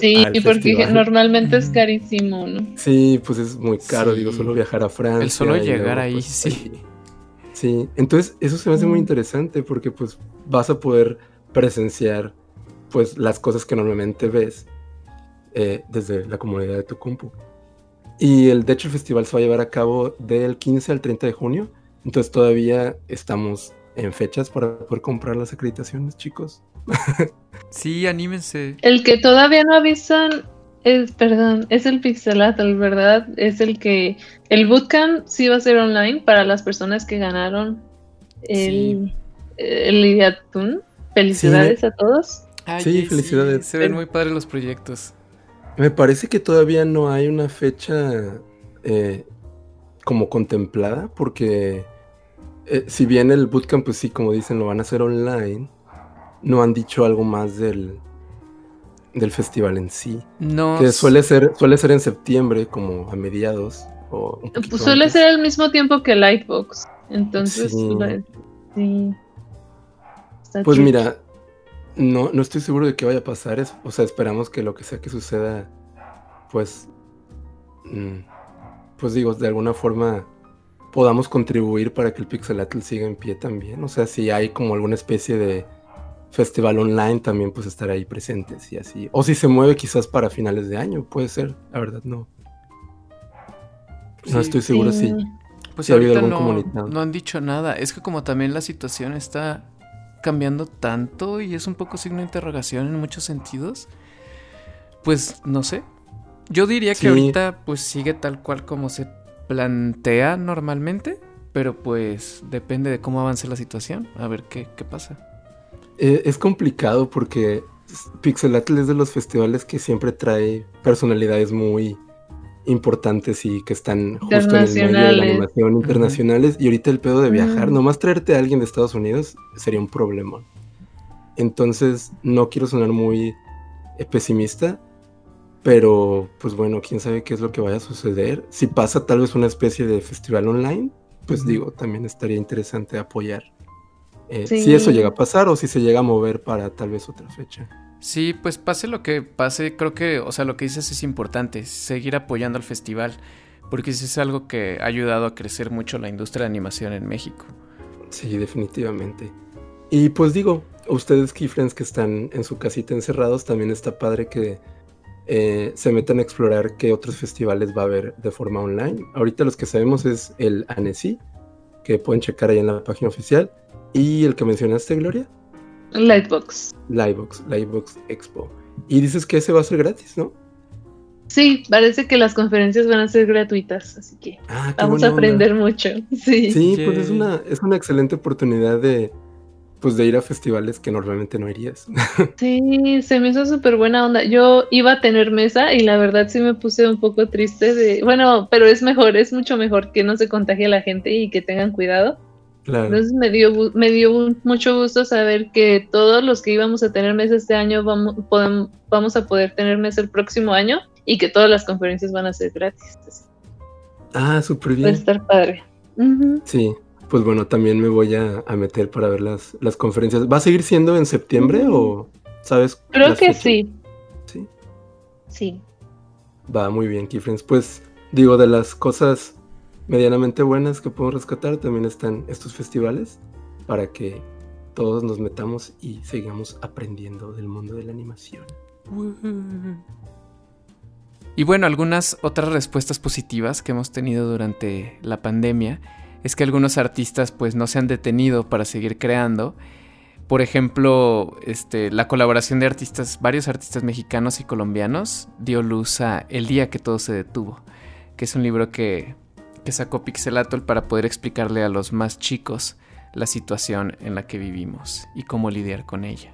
Sí, y porque festival. normalmente es carísimo, ¿no? Sí, pues es muy caro, Sí. digo, solo viajar a Francia. El solo y llegar luego, ahí, pues, sí. ahí. Sí, entonces eso se me hace muy interesante porque pues vas a poder presenciar pues las cosas que normalmente ves eh, desde la comunidad de tu compu. Y el, de hecho el festival se va a llevar a cabo del 15 al 30 de junio, entonces todavía estamos en fechas para poder comprar las acreditaciones, chicos. Sí, anímense. El que todavía no avisan es, perdón, es el Pixelatl, ¿verdad? Es el que el bootcamp sí va a ser online para las personas que ganaron el, el Ideatun. Felicidades a todos. Ay, Sí, felicidades. se ven muy padres los proyectos. Me parece que todavía no hay una fecha eh, como contemplada, porque eh, si bien el bootcamp, pues sí, como dicen, lo van a hacer online, no han dicho algo más del, del festival en sí. No. Que suele ser, suele ser en septiembre, como a mediados. O un poquito Pues suele antes. ser al mismo tiempo que Lightbox. Entonces, Sí. la- sí. Está Pues mira, no, no estoy seguro de qué vaya a pasar. Es, o sea, esperamos que lo que sea que suceda, pues, mm, pues digo, de alguna forma podamos contribuir para que el Pixelatl siga en pie también. O sea, si hay como alguna especie de festival online, también pues estar ahí presentes y así. O si se mueve quizás para finales de año, puede ser. La verdad, no. No Sí. estoy seguro Sí. si. Pues si ha habido algún no, comunicado. no han dicho nada. Es que como también la situación está cambiando tanto y es un poco signo de interrogación en muchos sentidos, pues no sé. Yo diría Sí. que ahorita pues sigue tal cual como se plantea normalmente, pero pues depende de cómo avance la situación, a ver qué, qué pasa. Eh, es complicado porque Pixelatl es de los festivales que siempre trae personalidades muy importantes y que están justo en el medio de la Internacionales. animación internacionales. Y ahorita el pedo de viajar, Mm. nomás traerte a alguien de Estados Unidos sería un problema. Entonces, no quiero sonar muy pesimista, Pero, pues bueno, quién sabe qué es lo que vaya a suceder. Si pasa tal vez una especie de festival online, pues digo, también estaría interesante apoyar. Eh, si eso llega a pasar o si se llega a mover para tal vez otra fecha. Sí, pues pase lo que pase, creo que, o sea, lo que dices es importante, seguir apoyando al festival, porque es algo que ha ayudado a crecer mucho la industria de animación en México. Sí, definitivamente. Y pues digo, ustedes, Keyfriends, que están en su casita encerrados, también está padre que eh, se metan a explorar qué otros festivales va a haber de forma online. Ahorita los que sabemos es el ANESI, que pueden checar ahí en la página oficial, y el que mencionaste, Gloria. Lightbox. Lightbox, Lightbox Expo. Y dices que ese va a ser gratis, ¿no? Sí, parece que las conferencias van a ser gratuitas, así que ah, vamos a aprender mucho. Sí, sí pues es una, es una excelente oportunidad de, pues de ir a festivales que normalmente no irías. Sí, se me hizo súper buena onda. Yo iba a tener mesa y la verdad sí me puse un poco triste de, bueno, pero es mejor, es mucho mejor que no se contagie la gente y que tengan cuidado. Entonces me dio, me dio mucho gusto saber que todos los que íbamos a tener mesa este año vamos, podemos, vamos a poder tener mesa el próximo año y que todas las conferencias van a ser gratis. Ah, súper bien. Va a estar padre. Sí, pues bueno, también me voy a, meter para ver las, las, conferencias. ¿Va a seguir siendo en septiembre o sabes? Creo que sí. Sí. Sí. Va muy bien, Keyfriends. Pues digo, de las cosas medianamente buenas que podemos rescatar también están estos festivales para que todos nos metamos y sigamos aprendiendo del mundo de la animación. Y bueno, algunas otras respuestas positivas que hemos tenido durante la pandemia es que algunos artistas pues no se han detenido para seguir creando. Por ejemplo, este, la colaboración de artistas, varios artistas mexicanos y colombianos dio luz a El día que todo se detuvo, que es un libro que que sacó Pixelatl para poder explicarle a los más chicos la situación en la que vivimos y cómo lidiar con ella.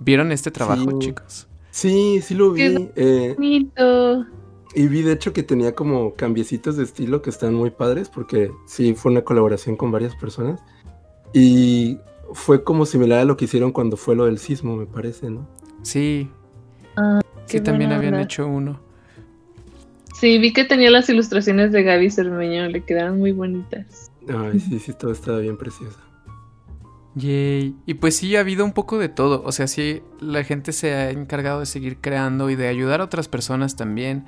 ¿Vieron este trabajo, chicos? Sí, sí lo vi. Eh, y vi de hecho que tenía como cambiecitos de estilo que están muy padres porque sí fue una colaboración con varias personas. Y fue como similar a lo que hicieron cuando fue lo del sismo, me parece, ¿no? Sí. Ah, sí, también habían hecho uno. Sí, vi que tenía las ilustraciones de Gaby Cermeño, le quedaron muy bonitas. Ay, sí, sí, todo estaba bien precioso. Yay. Y pues sí, ha habido un poco de todo. O sea, sí, la gente se ha encargado de seguir creando y de ayudar a otras personas también.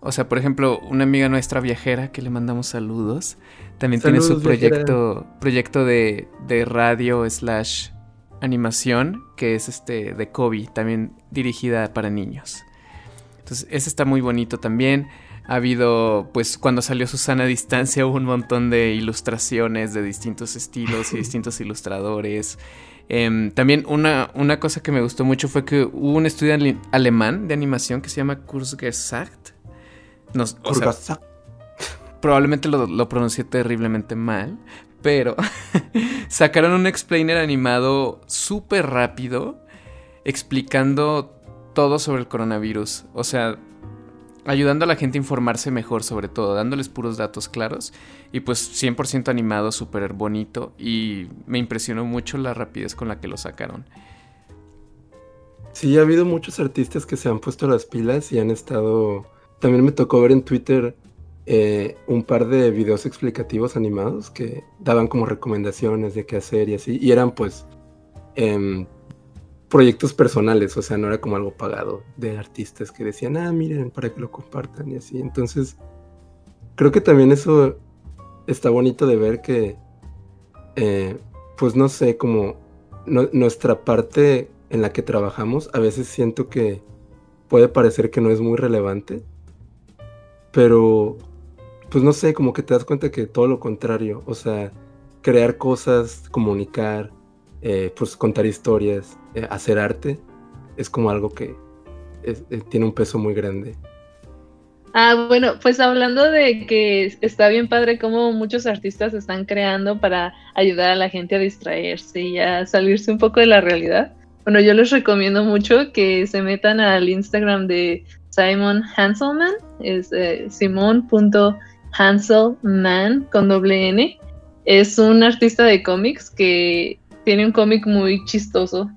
O sea, por ejemplo, una amiga nuestra viajera que le mandamos saludos, también tiene su proyecto, proyecto de, de radio slash animación, que es este de Kobe, también dirigida para niños. Entonces, ese está muy bonito también. Ha habido, pues cuando salió Susana a Distancia, hubo un montón de ilustraciones de distintos estilos y distintos ilustradores. Em, también una, una, cosa que me gustó mucho fue que hubo un estudio alemán de animación que se llama Kurzgesagt. Nos, probablemente lo, lo pronuncié terriblemente mal, pero sacaron un explainer animado súper rápido explicando todo sobre el coronavirus. O sea, ayudando a la gente a informarse mejor sobre todo, dándoles puros datos claros. Y pues 100% animado, súper bonito. Y me impresionó mucho la rapidez con la que lo sacaron. Sí, ha habido muchos artistas que se han puesto las pilas y han estado... También me tocó ver en Twitter eh, un par de videos explicativos animados que daban como recomendaciones de qué hacer y así. Y eran pues... Em, proyectos personales, o sea, no era como algo pagado de artistas que decían, ah, miren, para que lo compartan y así. Entonces, creo que también eso está bonito de ver que, eh, pues no sé, como nuestra parte en la que trabajamos, a veces siento que puede parecer que no es muy relevante, pero, pues no sé, como que te das cuenta que todo lo contrario, o sea, crear cosas, comunicar, eh, pues contar historias, eh, hacer arte, es como algo que eh, tiene un peso muy grande. Ah, bueno, pues hablando de que está bien padre cómo muchos artistas están creando para ayudar a la gente a distraerse y a salirse un poco de la realidad. Bueno, yo les recomiendo mucho que se metan al Instagram de Simon Hanselman, es simon.hanselman con doble N. Es un artista de cómics que tiene un cómic muy chistoso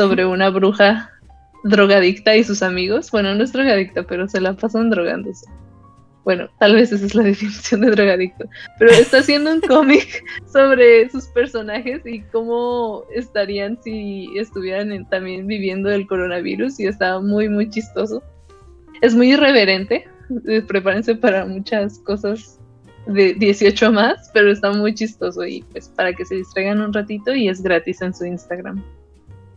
sobre una bruja drogadicta y sus amigos. Bueno, no es drogadicta, pero se la pasan drogándose. Bueno, tal vez esa es la definición de drogadicto. Pero está haciendo un cómic sobre sus personajes y cómo estarían si estuvieran también viviendo el coronavirus y está muy, muy chistoso. Es muy irreverente. Eh, prepárense para muchas cosas de 18 más, pero está muy chistoso y pues para que se distraigan un ratito y es gratis en su Instagram.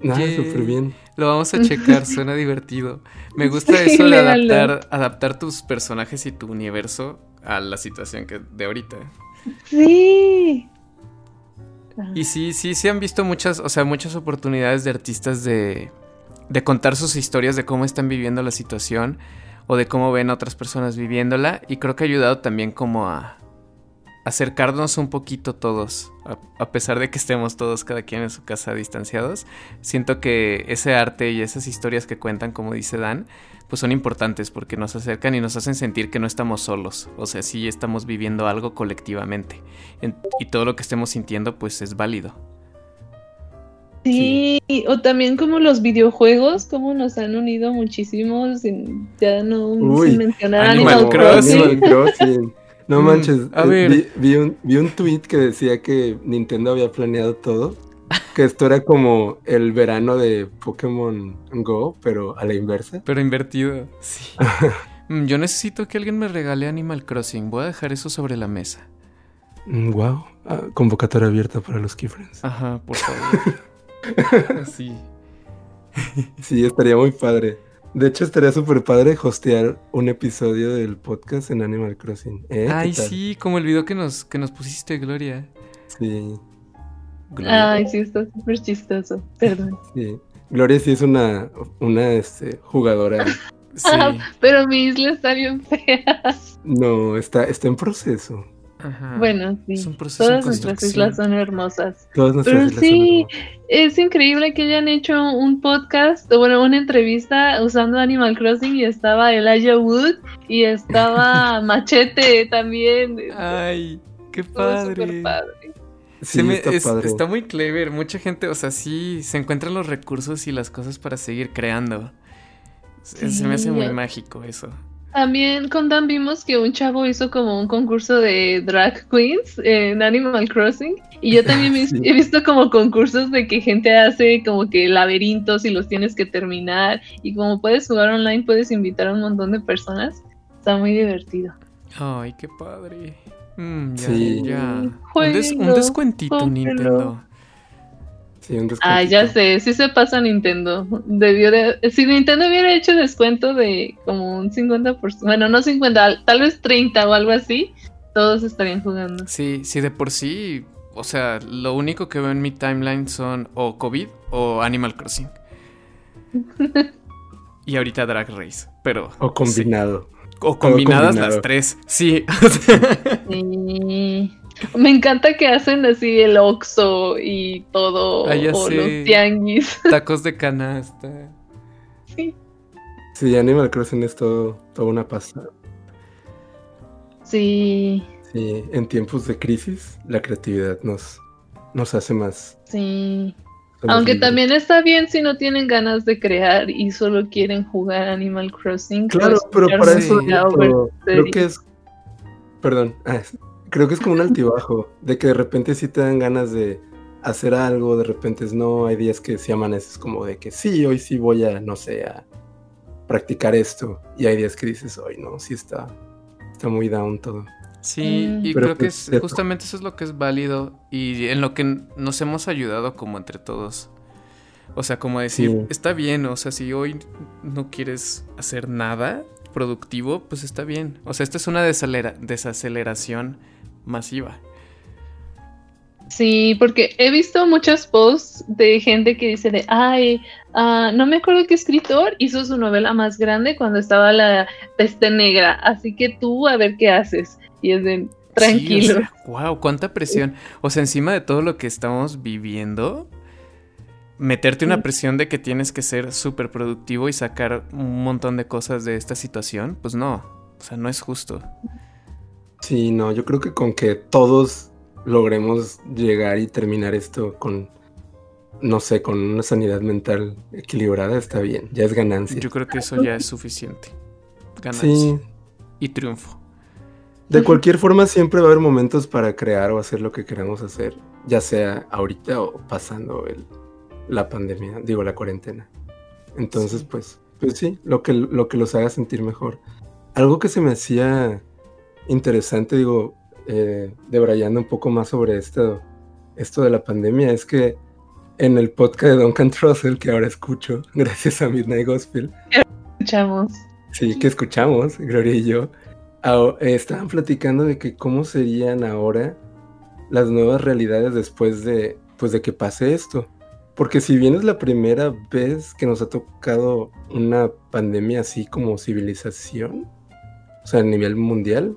Ah, súper bien. Lo vamos a checar, suena divertido. Me gusta eso de adaptar, adaptar tus personajes y tu universo a la situación que de ahorita. Sí. Y sí, sí, sí han visto muchas, o sea, muchas oportunidades de artistas de, de contar sus historias de cómo están viviendo la situación o de cómo ven a otras personas viviéndola y creo que ha ayudado también como a acercarnos un poquito todos, a, pesar de que estemos todos cada quien en su casa distanciados, siento que ese arte y esas historias que cuentan, como dice Dan, pues son importantes porque nos acercan y nos hacen sentir que no estamos solos, o sea, sí estamos viviendo algo colectivamente y todo lo que estemos sintiendo pues es válido. Sí, o también como los videojuegos, como nos han unido muchísimo, ya no sin mencionar Animal, Crossing. No mm, manches, a eh, ver. Vi, un, vi un tweet que decía que Nintendo había planeado todo, que esto era como el verano de Pokémon Go, pero a la inversa. Pero invertido, sí. Mm, yo necesito que alguien me regale Animal Crossing, voy a dejar eso sobre la mesa. Wow, mm, ah, convocatoria abierta para los Keyfriends. Ajá, por favor. sí. Sí, estaría muy padre. De hecho, estaría súper padre hostear un episodio del podcast en Animal Crossing. ¿eh? Ay, sí, como el video que nos, que nos pusiste, Gloria. Sí. Ay, sí, está súper chistoso. Perdón. Sí. Gloria sí es una, una este, jugadora. Sí. Pero mi isla está bien fea. No, está, está en proceso. Bueno, sí. Todas nuestras islas son hermosas. Pero sí, es increíble que hayan hecho un podcast, o bueno, una entrevista usando Animal Crossing y estaba Elijah Wood y estaba Machete también. Ay, qué padre. está, muy clever. Mucha gente, o sea, sí, se encuentran los recursos y las cosas para seguir creando. Se me hace muy mágico eso. También con Dan vimos que un chavo hizo como un concurso de drag queens en Animal Crossing. Y yo también he visto como concursos de que gente hace como que laberintos y los tienes que terminar. Y como puedes jugar online, puedes invitar a un montón de personas. Está muy divertido. Ay, qué padre. Mm, ya, sí. ya. un, descuentito, Nintendo. Ah, ya sé, sí se pasa Nintendo. Debió de, si Nintendo hubiera hecho descuento de como un 50%, bueno, no 50, tal vez 30 o algo así, todos estarían jugando. Sí, sí, de por sí, o sea, lo único que veo en mi timeline son o COVID o Animal Crossing. y ahorita Drag Race, pero... O combinado. O combinadas las tres, sí. sí. Me encanta que hacen así el oxo y todo, ah, o los tianguis. Tacos de canasta. Sí. Sí, Animal Crossing es todo, toda una pasada. Sí. Sí, en tiempos de crisis, la creatividad nos, nos hace más. Sí. Aunque también está bien si no tienen ganas de crear y solo quieren jugar Animal Crossing. Claro, pero para eso creo que es. Perdón. Ah, creo que es como un altibajo, de que de repente sí te dan ganas de hacer algo, de repente no, hay días que sí amaneces como de que sí, hoy sí voy a, no sé, a practicar esto, y hay días que dices, hoy no, sí está, está muy down todo. Sí, mm. y creo que es, justamente eso es lo que es válido y en lo que nos hemos ayudado como entre todos. O sea, como decir, está bien, o sea, si hoy no quieres hacer nada productivo, pues está bien. O sea, esta es una desaceleración masiva. Sí, porque he visto muchas posts de gente que dice de, ay, ah, no me acuerdo qué escritor hizo su novela más grande cuando estaba la peste negra, así que tú a ver qué haces. Y es de, tranquilo. wow, cuánta presión. O sea, encima de todo lo que estamos viviendo, meterte una presión de que tienes que ser súper productivo y sacar un montón de cosas de esta situación, pues no, o sea, no es justo. Sí, no, yo creo que con que todos logremos llegar y terminar esto con no sé, con una sanidad mental equilibrada está bien, ya es ganancia. Yo creo que eso ya es suficiente. Ganancia. Sí. Y triunfo. De cualquier forma, siempre va a haber momentos para crear o hacer lo que queramos hacer, ya sea ahorita o pasando el, la pandemia, digo, la cuarentena. Entonces, pues, pues sí, lo que, lo que los haga sentir mejor. Algo que se me hacía interesante, digo, eh, debrayando un poco más sobre esto, esto de la pandemia, es que en el podcast de Duncan Trussell, que ahora escucho, gracias a Midnight Gospel. Escuchamos. Sí, que escuchamos, Gloria y yo. estaban platicando de que cómo serían ahora las nuevas realidades después de, pues, de que pase esto. Porque si bien es la primera vez que nos ha tocado una pandemia así como civilización, o sea, a nivel mundial,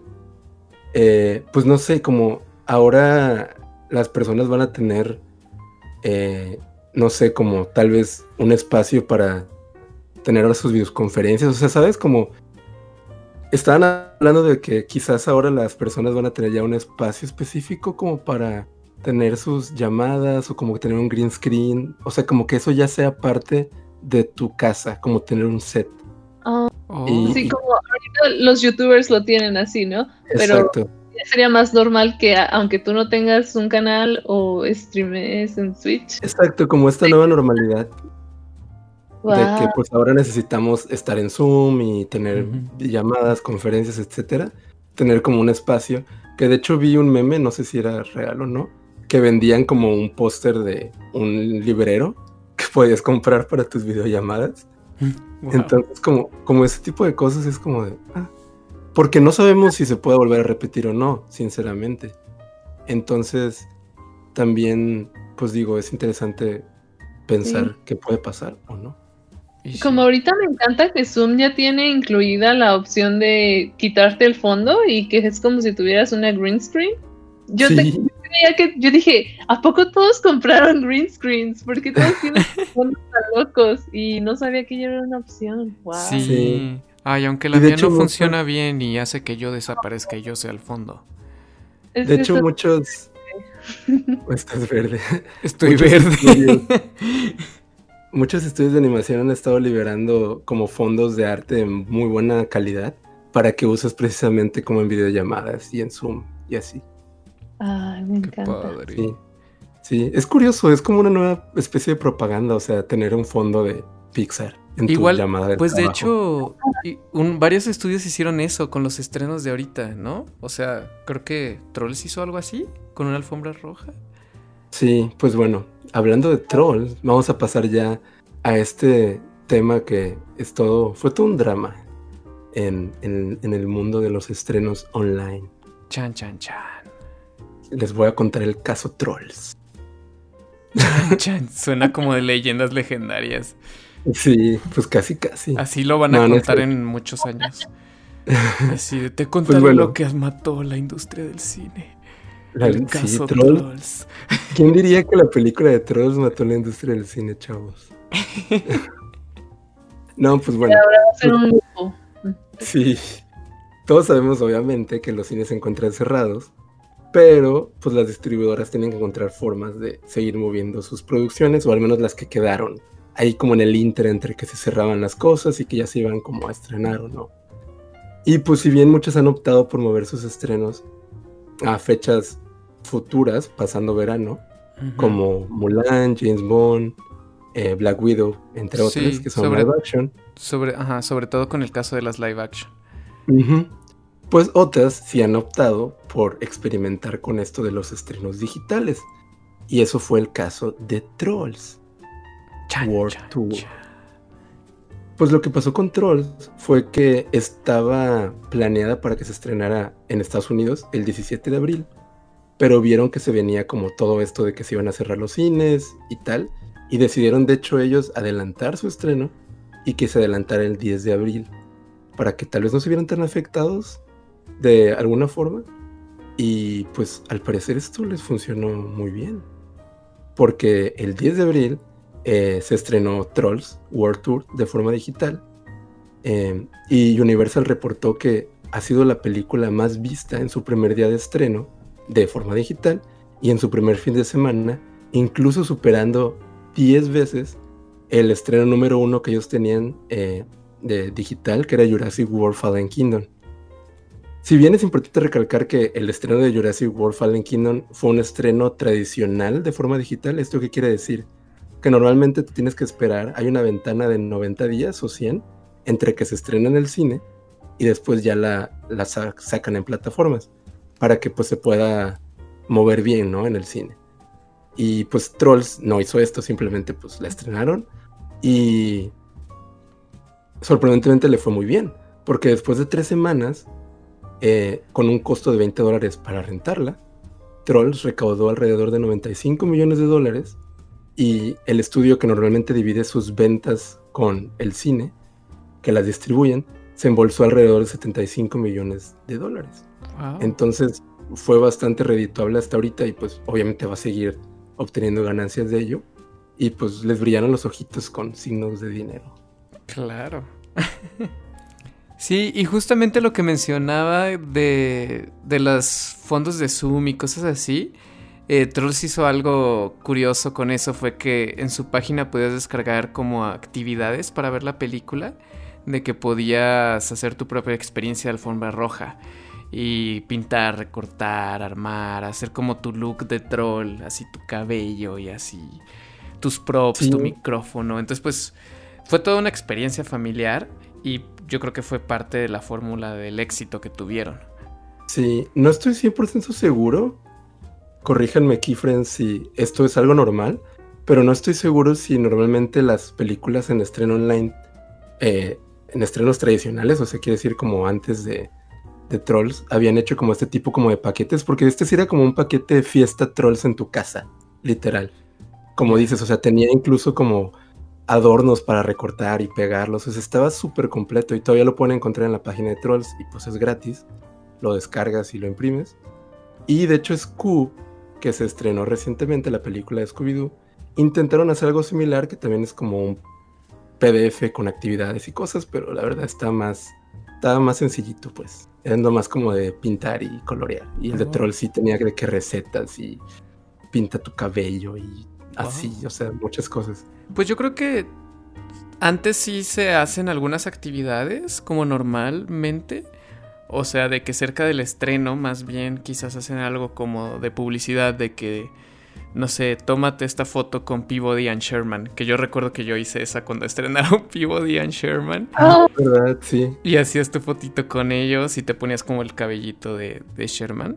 eh, pues no sé, como ahora las personas van a tener, eh, no sé, como tal vez un espacio para tener ahora sus videoconferencias, o sea, ¿sabes? Como estaban hablando de que quizás ahora las personas van a tener ya un espacio específico como para tener sus llamadas o como tener un green screen, o sea, como que eso ya sea parte de tu casa, como tener un set. Oh. sí, como ahorita los youtubers lo tienen así, ¿no? Pero sería más normal que aunque tú no tengas un canal o streames en Switch. Exacto, como esta nueva normalidad. De que pues ahora necesitamos estar en Zoom y tener llamadas, conferencias, etcétera. Tener como un espacio. Que de hecho vi un meme, no sé si era real o no, que vendían como un póster de un librero que podías comprar para tus videollamadas. Entonces, como, como ese tipo de cosas es como de. Ah, porque no sabemos si se puede volver a repetir o no, sinceramente. Entonces, también, pues digo, es interesante pensar qué puede pasar o no. Como ahorita me encanta que Zoom ya tiene incluida la opción de quitarte el fondo y que es como si tuvieras una green screen. Yo, te, que, yo dije, ¿a poco todos compraron green screens? Porque todos tienen fondos tan locos y no sabía que ya era una opción. Wow. Sí. Ay, aunque la mía no funciona bien y hace que yo desaparezca y yo sea al fondo. de hecho, muchos... Estás verde. Estoy verde. muchos estudios de animación han estado liberando como fondos de arte de muy buena calidad para que uses precisamente como en videollamadas y en Zoom y así. Ay, me encanta. Sí. es curioso, es como una nueva especie de propaganda, o sea, tener un fondo de Pixar. En Igual, tu llamada de pues de hecho, varios estudios hicieron eso con los estrenos de ahorita, ¿no? O sea, creo que Trolls hizo algo así, con una alfombra roja. Sí, pues bueno, hablando de Trolls, vamos a pasar ya a este tema que es todo, fue todo un drama en, en el mundo de los estrenos online. Chan, chan, chan les voy a contar el caso Trolls. Suena como de leyendas legendarias. Sí, pues casi, casi. Así lo van a contar en muchos años. Así de, te pues contaré lo que mató la industria del cine. el caso Trolls. ¿Quién diría que la película de Trolls mató la industria del cine, chavos? no, pues bueno. Sí. Todos sabemos, obviamente, que los cines se encuentran cerrados pero pues las distribuidoras tienen que encontrar formas de seguir moviendo sus producciones, o al menos las que quedaron ahí como en el inter entre que se cerraban las cosas y que ya se iban como a estrenar o no. Y pues si bien muchas han optado por mover sus estrenos a fechas futuras, pasando verano, como Mulan, James Bond, eh, Black Widow, entre otras, que son live action. Sobre, ajá, sobre todo con el caso de las live action. Pues otras sí han optado por experimentar con esto de los estrenos digitales. Y eso fue el caso de Trolls. World Tour. Pues lo que pasó con Trolls fue que estaba planeada para que se estrenara en Estados Unidos el 17 de abril, pero vieron que se venía como todo esto de que se iban a cerrar los cines y tal, y decidieron de hecho ellos adelantar su estreno y que se adelantara el 10 de abril, para que tal vez no se vieran tan afectados de alguna forma. Y pues al parecer esto les funcionó muy bien. Porque el 10 de abril eh, se estrenó Trolls World Tour de forma digital. Em, y Universal reportó que ha sido la película más vista en su primer día de estreno de forma digital y en su primer fin de semana, incluso superando 10 veces el estreno número uno que ellos tenían eh, de digital, que era Jurassic World Fallen Kingdom. Si bien es importante recalcar que el estreno de Jurassic World Fallen Kingdom fue un estreno tradicional de forma digital, ¿esto qué quiere decir? Que normalmente te tienes que esperar, hay una ventana de 90 días o 100 entre que se estrena en el cine y después ya la, la sacan en plataformas para que pues se pueda mover bien, ¿no? En el cine. Y pues Trolls no hizo esto, simplemente pues la estrenaron y sorprendentemente le fue muy bien, porque después de tres semanas, eh, con un costo de 20 dólares para rentarla, Trolls recaudó alrededor de 95 millones de dólares y el estudio que normalmente divide sus ventas con el cine, que las distribuyen, se embolsó alrededor de 75 millones de dólares. Entonces fue bastante redituable hasta ahorita y pues obviamente va a seguir obteniendo ganancias de ello. Y pues les brillaron los ojitos con signos de dinero. Claro. sí, y justamente lo que mencionaba de, de los fondos de Zoom y cosas así. Eh, Trolls hizo algo curioso con eso, fue que en su página podías descargar como actividades para ver la película, de que podías hacer tu propia experiencia de alfombra roja y pintar, recortar, armar, hacer como tu look de troll, así tu cabello y así tus props, tu micrófono. Entonces, pues fue toda una experiencia familiar y yo creo que fue parte de la fórmula del éxito que tuvieron. Sí, no estoy 100% seguro. Corríjanme, Keyfriends, si esto es algo normal, pero no estoy seguro si normalmente las películas en estreno online, eh, en estrenos tradicionales, o sea, quiere decir como antes de, de Trolls, habían hecho como este tipo como de paquetes, porque este sí era como un paquete de fiesta Trolls en tu casa, literal como dices, o sea, tenía incluso como adornos para recortar y pegarlos. Sea, estaba súper completo y todavía lo pueden encontrar en la página de Trolls y pues es gratis. Lo descargas y lo imprimes. Y de hecho Scoob, que se estrenó recientemente la película de Scooby-Doo, intentaron hacer algo similar que también es como un PDF con actividades y cosas, pero la verdad está más, estaba más sencillito pues. Era más como de pintar y colorear. Y el de Trolls sí tenía de que recetas y pinta tu cabello y así, o sea, muchas cosas. Pues yo creo que antes sí se hacen algunas actividades como normalmente. O sea, de que cerca del estreno, más bien, quizás hacen algo como de publicidad, de que, no sé, tómate esta foto con Peabody and Sherman. Que yo recuerdo que yo hice esa cuando estrenaron Peabody and Sherman. Ah, verdad, sí. Y hacías tu fotito con ellos y te ponías como el cabellito de, de Sherman.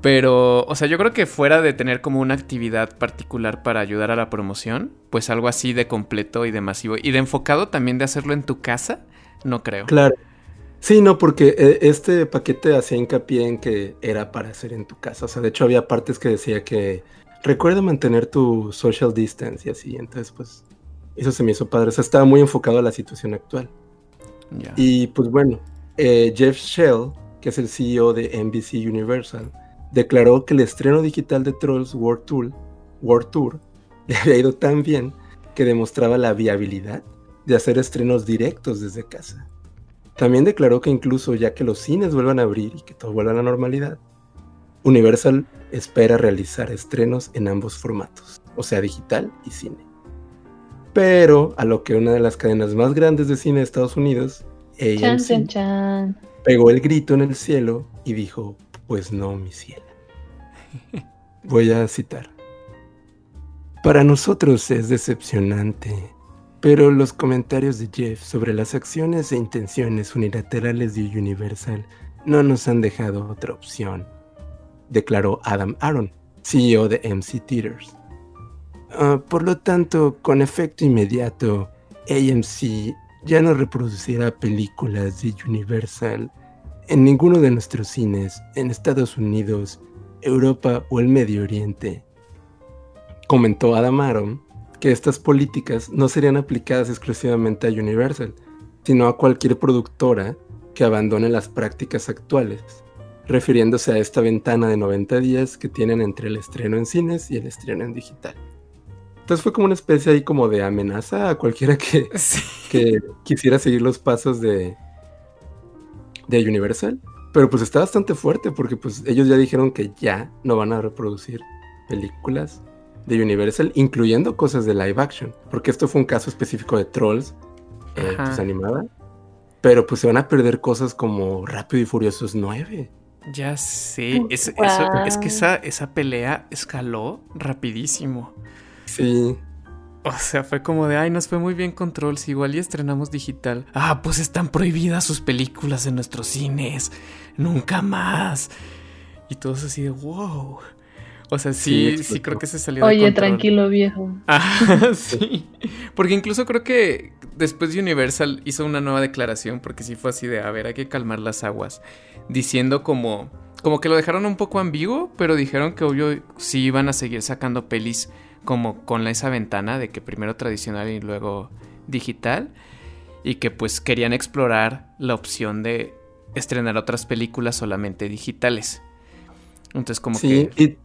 Pero, o sea, yo creo que fuera de tener como una actividad particular para ayudar a la promoción, pues algo así de completo y de masivo y de enfocado también de hacerlo en tu casa, no creo. Claro. Sí, no, porque eh, este paquete hacía hincapié en que era para hacer en tu casa. O sea, de hecho había partes que decía que recuerda mantener tu social distance y así. Entonces, pues, eso se me hizo padre. O sea, estaba muy enfocado a la situación actual. Y pues bueno, eh, Jeff Shell, que es el CEO de NBC Universal, declaró que el estreno digital de Trolls World Tour, World Tour le había ido tan bien que demostraba la viabilidad de hacer estrenos directos desde casa. También declaró que incluso ya que los cines vuelvan a abrir y que todo vuelva a la normalidad, Universal espera realizar estrenos en ambos formatos, o sea, digital y cine. Pero a lo que una de las cadenas más grandes de cine de Estados Unidos, AMC, pegó el grito en el cielo y dijo, pues no, mi cielo. Voy a citar. Para nosotros es decepcionante, pero los comentarios de Jeff sobre las acciones e intenciones unilaterales de Universal no nos han dejado otra opción, declaró Adam Aaron, CEO de MC Theaters. Ah, por lo tanto, con efecto inmediato, AMC ya no reproducirá películas de Universal en ninguno de nuestros cines en Estados Unidos, Europa o el Medio Oriente. Comentó Adam Aron que estas políticas no serían aplicadas exclusivamente a Universal, sino a cualquier productora que abandone las prácticas actuales, refiriéndose a esta ventana de 90 días que tienen entre el estreno en cines y el estreno en digital. Entonces fue como una especie ahí como de amenaza a cualquiera que, que quisiera seguir los pasos de, de Universal. Pero pues está bastante fuerte porque pues ellos ya dijeron que ya no van a reproducir películas de Universal, incluyendo cosas de live action, porque esto fue un caso específico de Trolls, eh, pues animada, pero pues se van a perder cosas como Rápido y Furiosos 9. Ya sé, es, es que esa, esa pelea escaló rapidísimo. Sí. O sea, fue como de, ay, nos fue muy bien Controls, igual y estrenamos digital. Ah, pues están prohibidas sus películas en nuestros cines. Nunca más. Y todos así de, wow. O sea, sí, sí, creo que se salió Oye, de tranquilo, viejo. Ah, sí. Porque incluso creo que después de Universal hizo una nueva declaración, porque sí fue así de, a ver, hay que calmar las aguas. Diciendo como, como que lo dejaron un poco ambiguo, pero dijeron que obvio sí iban a seguir sacando pelis como con esa ventana de que primero tradicional y luego digital y que pues querían explorar la opción de estrenar otras películas solamente digitales. Entonces como que... Y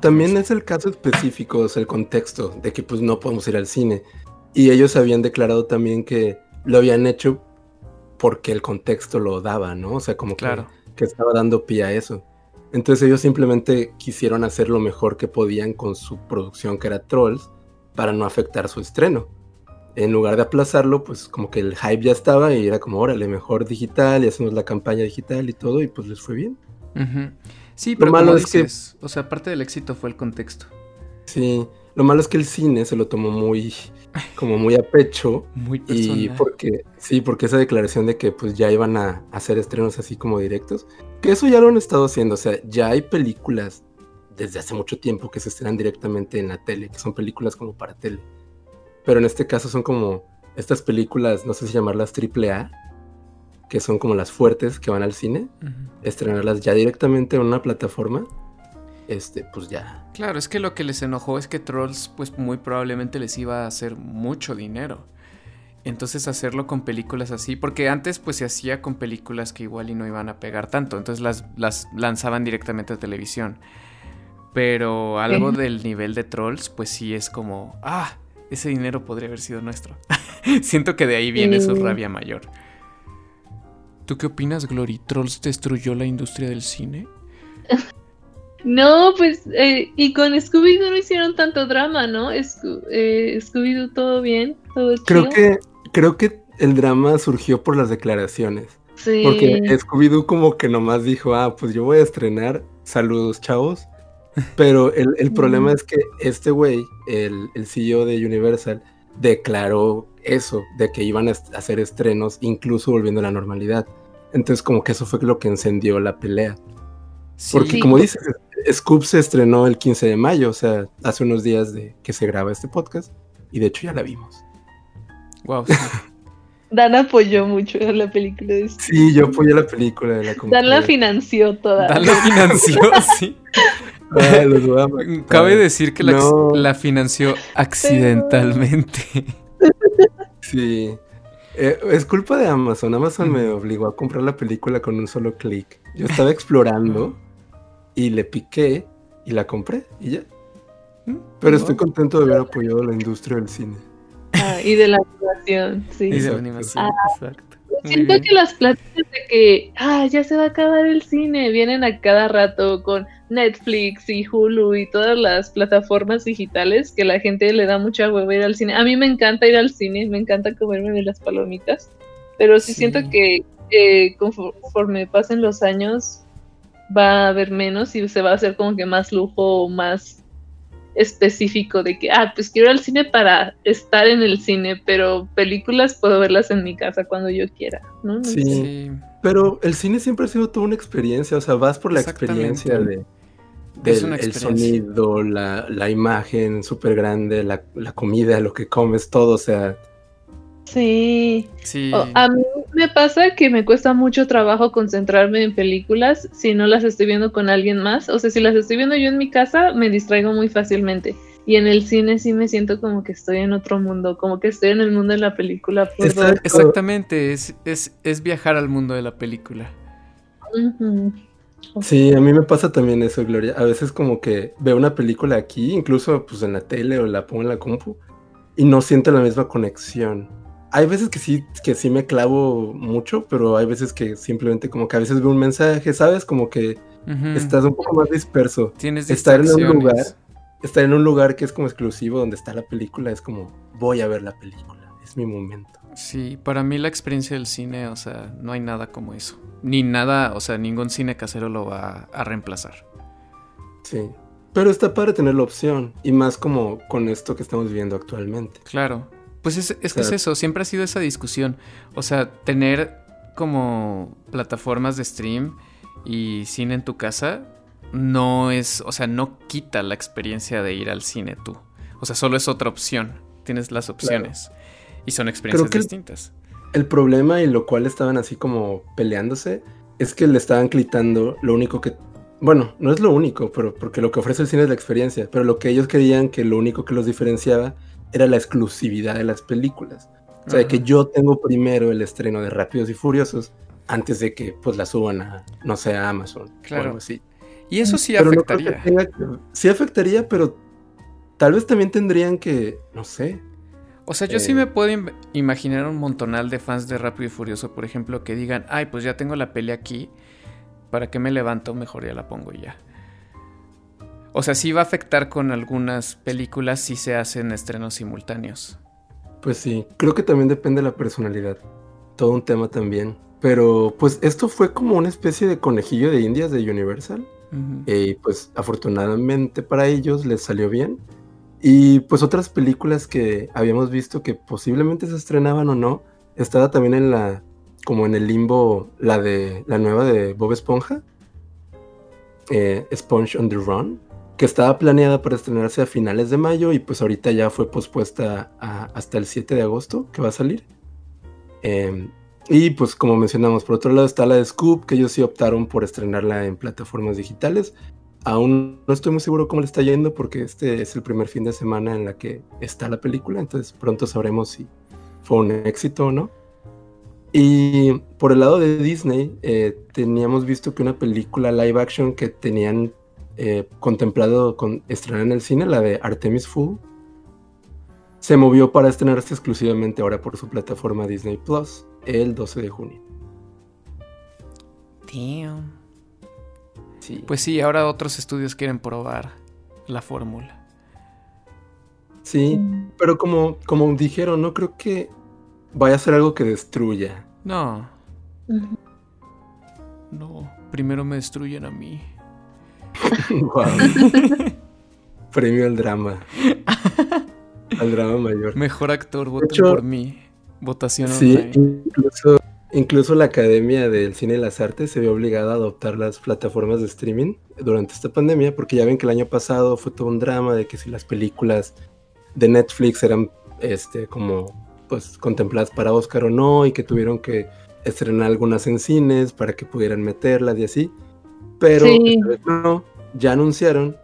también es el caso específico, o sea, el contexto de que pues no podemos ir al cine. Y ellos habían declarado también que lo habían hecho porque el contexto lo daba, ¿no? O sea, como claro. que, que estaba dando pie a eso. Entonces ellos simplemente quisieron hacer lo mejor que podían con su producción que era Trolls para no afectar su estreno. En lugar de aplazarlo, pues como que el hype ya estaba y era como, órale, mejor digital y hacemos la campaña digital y todo y pues les fue bien. Sí, pero lo malo es que... O sea, parte del éxito fue el contexto. Sí, lo malo es que el cine se lo tomó muy, como muy a pecho. muy personal. Y porque, sí, porque esa declaración de que pues ya iban a hacer estrenos así como directos, que eso ya lo han estado haciendo, o sea, ya hay películas desde hace mucho tiempo que se estrenan directamente en la tele, que son películas como para tele. Pero en este caso son como estas películas, no sé si llamarlas triple A, que son como las fuertes que van al cine, estrenarlas ya directamente en una plataforma, este, pues ya. Claro, es que lo que les enojó es que Trolls, pues muy probablemente les iba a hacer mucho dinero. Entonces hacerlo con películas así, porque antes pues se hacía con películas que igual y no iban a pegar tanto, entonces las, las lanzaban directamente a televisión. Pero algo del nivel de trolls pues sí es como, ah, ese dinero podría haber sido nuestro. Siento que de ahí viene su rabia mayor. ¿Tú qué opinas, Glory? ¿Trolls destruyó la industria del cine? No, pues, eh, y con Scooby-Doo no hicieron tanto drama, ¿no? Eh, Scooby-Doo todo bien, todo Creo que creo que el drama surgió por las declaraciones. Sí. Porque Scooby-Doo como que nomás dijo, ah, pues yo voy a estrenar, saludos chavos. Pero el, problema es que este güey, el, el CEO de Universal, declaró eso, de que iban a hacer estrenos incluso volviendo a la normalidad. Entonces como que eso fue lo que encendió la pelea. Porque como dices, Scoop se estrenó el 15 de mayo, o sea, hace unos días de que se graba este podcast, y de hecho ya la vimos. Wow. Dan apoyó mucho la película de Sí, yo apoyé la película de la Dan la financió toda. Dan la financió, sí. Ah, Cabe decir que la, financió accidentalmente. Sí. Eh, es culpa de Amazon. Amazon me obligó a comprar la película con un solo clic. Yo estaba explorando y le piqué y la compré y ya. Mm, Pero estoy contento de haber apoyado la industria del cine. Ah, y de la animación, sí. Y de la animación, ah, exacto. Siento que las pláticas de que, ah, ya se va a acabar el cine, vienen a cada rato con Netflix y Hulu y todas las plataformas digitales que la gente le da mucha hueva ir al cine. A mí me encanta ir al cine, me encanta comerme de las palomitas, pero sí, siento que conforme pasen los años va a haber menos y se va a hacer como que más lujo o más específico de que, ah, pues quiero ir al cine para estar en el cine, pero películas puedo verlas en mi casa cuando yo quiera, ¿no? sí, pero el cine siempre ha sido toda una experiencia, o sea, vas por la experiencia de del el sonido, la, la imagen súper grande, la, la comida, lo que comes, todo, o sea, Sí. a mí me pasa que me cuesta mucho trabajo concentrarme en películas si no las estoy viendo con alguien más. O sea, si las estoy viendo yo en mi casa, me distraigo muy fácilmente. Y en el cine sí me siento como que estoy en otro mundo, como que estoy en el mundo de la película. Exactamente, es, es, viajar al mundo de la película. Sí, a mí me pasa también eso, Gloria. A veces como que veo una película aquí, incluso pues en la tele o la pongo en la compu, y no siento la misma conexión hay veces que sí, que sí me clavo mucho, pero hay veces que simplemente como que a veces veo un mensaje, ¿sabes? Como que estás un poco más disperso. Tienes Estar en un lugar, estar en un lugar que es como exclusivo, donde está la película, es como, voy a ver la película, es mi momento. Sí, para mí la experiencia del cine, o sea, no hay nada como eso. Ni nada, o sea, ningún cine casero lo va a reemplazar. Sí. Pero está para tener la opción, y más como con esto que estamos viviendo actualmente. Claro. Pues es, es que es eso, siempre ha sido esa discusión. O sea, tener como plataformas de stream y cine en tu casa no es, o sea, no quita la experiencia de ir al cine tú. O sea, solo es otra opción. Tienes las opciones. Y son experiencias distintas. El, problema y lo cual estaban así como peleándose es que le estaban quitando lo único que bueno, no es lo único, pero porque lo que ofrece el cine es la experiencia, pero lo que ellos creían que lo único que los diferenciaba era la exclusividad de las películas. O sea, que yo tengo primero el estreno de Rápidos y Furiosos antes de que pues la suban a, no sé, a Amazon claro. o algo así. Y eso sí afectaría. sí afectaría, pero tal vez también tendrían que, no sé. O sea, yo sí eh, me puedo imaginar un montonal de fans de Rápido y Furioso, por ejemplo, que digan, ay, pues ya tengo la peli aquí, ¿para qué me levanto? Mejor ya la pongo ya. O sea, sí va a afectar con algunas películas si se hacen estrenos simultáneos. Pues sí, creo que también depende de la personalidad. Todo un tema también. Pero pues esto fue como una especie de conejillo de indias de Universal. Y pues afortunadamente para ellos les salió bien. Y pues otras películas que habíamos visto que posiblemente se estrenaban o no, estaba también en la, como en el limbo, la de, la nueva de Bob Esponja, eh, Sponge on the Run, que estaba planeada para estrenarse a finales de mayo y pues ahorita ya fue pospuesta hasta el 7 de agosto que va a salir. Em, y pues como mencionamos, por otro lado está la de Scoop, que ellos sí optaron por estrenarla en plataformas digitales. Aún no estoy muy seguro cómo le está yendo porque este es el primer fin de semana en la que está la película, entonces pronto sabremos si fue un éxito o no. Y por el lado de Disney, eh, teníamos visto que una película live action que tenían eh, contemplado con estrenar en el cine, la de Artemis Fool, se movió para estrenarse exclusivamente ahora por su plataforma Disney Plus el 12 de junio. Damn. Sí. Pues sí, ahora otros estudios quieren probar la fórmula. Sí, pero como, como dijeron, no creo que vaya a ser algo que destruya. No. No, primero me destruyen a mí. Premio al drama. al drama mayor. Mejor actor, voten por mí. Votación Sí, incluso, incluso la Academia del Cine y las Artes se vio obligada a adoptar las plataformas de streaming durante esta pandemia, porque ya ven que el año pasado fue todo un drama de que si las películas de Netflix eran este como pues contempladas para Oscar o no, y que tuvieron que estrenar algunas en cines para que pudieran meterlas y así. Pero no, ya anunciaron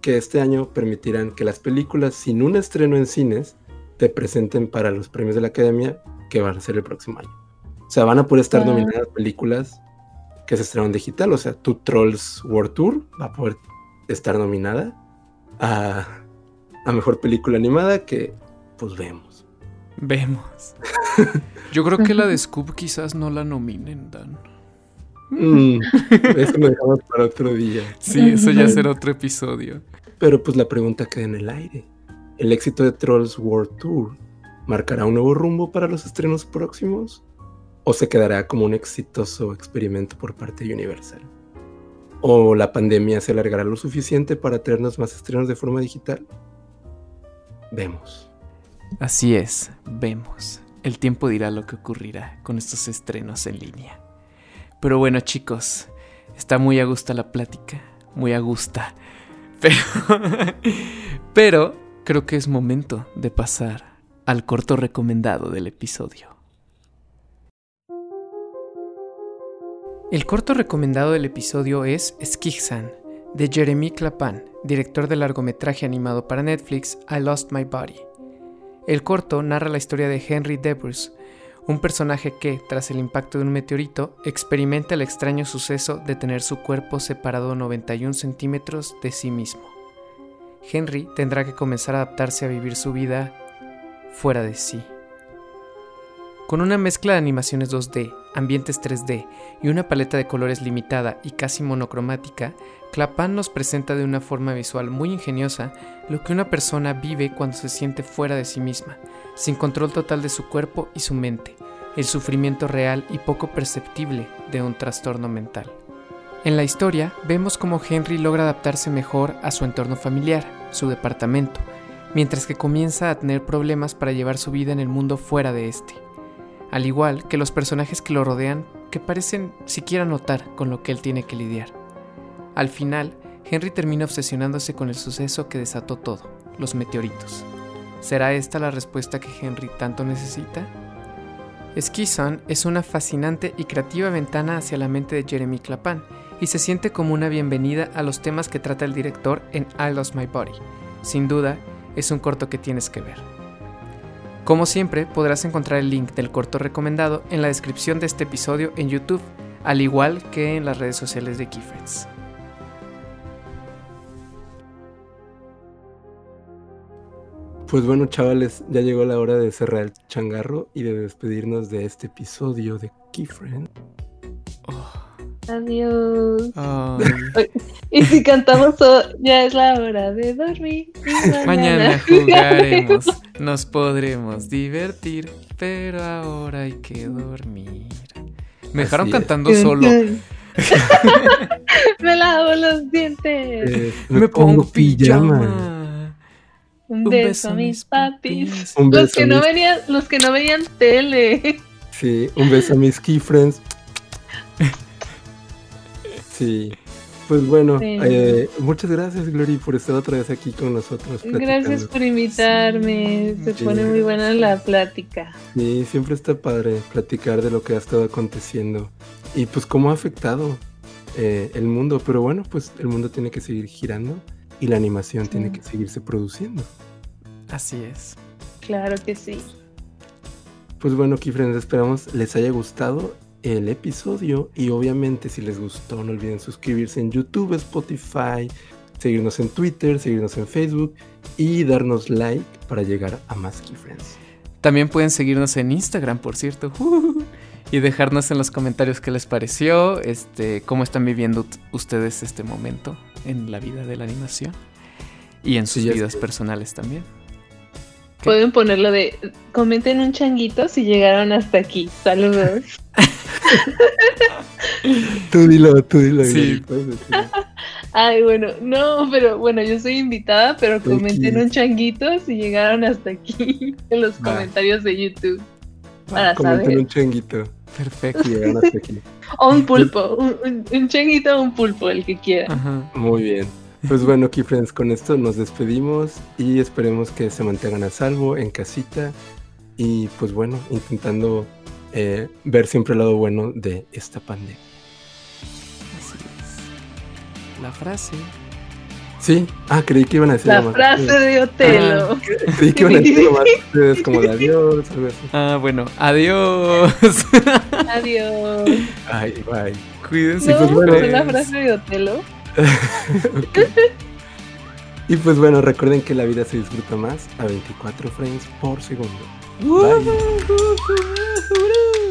que este año permitirán que las películas sin un estreno en cines te presenten para los premios de la Academia que van a ser el próximo año. O sea, van a poder estar ah. nominadas películas que se estrenan digital. O sea, tu Trolls World Tour va a poder estar nominada a, a mejor película animada que pues vemos. Vemos. Yo creo que la de Scoop quizás no la nominen, Dan. Mm, eso lo dejamos para otro día. Sí, eso ya será otro episodio. Pero pues la pregunta queda en el aire. ¿El éxito de Trolls World Tour marcará un nuevo rumbo para los estrenos próximos? ¿O se quedará como un exitoso experimento por parte de Universal? ¿O la pandemia se alargará lo suficiente para traernos más estrenos de forma digital? Vemos. Así es, vemos. El tiempo dirá lo que ocurrirá con estos estrenos en línea. Pero bueno, chicos, está muy a gusto la plática, muy a gusto. Pero, pero creo que es momento de pasar al corto recomendado del episodio. El corto recomendado del episodio es Skigsan, de Jeremy Clapan, director del largometraje animado para Netflix I Lost My Body. El corto narra la historia de Henry Debus, un personaje que, tras el impacto de un meteorito, experimenta el extraño suceso de tener su cuerpo separado 91 centímetros de sí mismo. Henry tendrá que comenzar a adaptarse a vivir su vida fuera de sí. Con una mezcla de animaciones 2D, ambientes 3D y una paleta de colores limitada y casi monocromática, Clapan nos presenta de una forma visual muy ingeniosa lo que una persona vive cuando se siente fuera de sí misma, sin control total de su cuerpo y su mente, el sufrimiento real y poco perceptible de un trastorno mental. En la historia vemos cómo Henry logra adaptarse mejor a su entorno familiar, su departamento, mientras que comienza a tener problemas para llevar su vida en el mundo fuera de este, al igual que los personajes que lo rodean que parecen siquiera notar con lo que él tiene que lidiar. Al final, Henry termina obsesionándose con el suceso que desató todo, los meteoritos. ¿Será esta la respuesta que Henry tanto necesita? Ski es una fascinante y creativa ventana hacia la mente de Jeremy Clapan y se siente como una bienvenida a los temas que trata el director en I Lost My Body. Sin duda, es un corto que tienes que ver. Como siempre, podrás encontrar el link del corto recomendado en la descripción de este episodio en YouTube, al igual que en las redes sociales de Keyfriends. Pues bueno, chavales, ya llegó la hora de cerrar el changarro y de despedirnos de este episodio de Keyfriend. Oh. Adiós. Y si cantamos, ya es la hora de dormir. Mañana. jugaremos, nos podremos divertir, pero ahora hay que dormir. Me dejaron cantando solo. me lavo los dientes. Eh, me, pongo, pijama. Un, beso, a mis papis. los que no venían, los que no veían tele. Sí, un beso a mis key friends. Sí. Pues bueno, eh, muchas gracias Glory por estar otra vez aquí con nosotros. Gracias por invitarme, se pone muy buena la plática. Sí, siempre está padre platicar de lo que ha estado aconteciendo y pues cómo ha afectado eh, el mundo, pero bueno, pues el mundo tiene que seguir girando y la animación tiene que seguirse produciendo. Así es. Claro que sí. Pues bueno, Kifrens, esperamos les haya gustado el episodio y obviamente si les gustó no olviden suscribirse en YouTube, Spotify, seguirnos en Twitter, seguirnos en Facebook y darnos like para llegar a más Keyfriends. También pueden seguirnos en Instagram, por cierto. y dejarnos en los comentarios qué les pareció, este, cómo están viviendo ustedes este momento en la vida de la animación y en sus vidas personales también. Pueden ponerlo de comenten un changuito si llegaron hasta aquí. Saludos. tú dilo, tú dilo. Sí. Ay, bueno, no, pero bueno, yo soy invitada, pero comenten un changuito si llegaron hasta aquí en los comentarios de YouTube. Para comenten un changuito. Perfecto. O un pulpo, un, changuito o un pulpo, el que quiera. Muy bien. Pues bueno, Key Friends, con esto nos despedimos y esperemos que se mantengan a salvo en casita y pues bueno, intentando eh, ver siempre el lado bueno de esta pandemia. Así es. La frase. Sí, ah, creí que iban a decir La frase de Otelo. Ah, creí que iban a decir más ustedes como de adiós, algo así. Ah, bueno, adiós. adiós. Ay, bye. Cuídense. No, pues bueno. ¿Es la frase de Otelo? Y pues bueno, recuerden que la vida se disfruta más a 24 frames por segundo. Bye.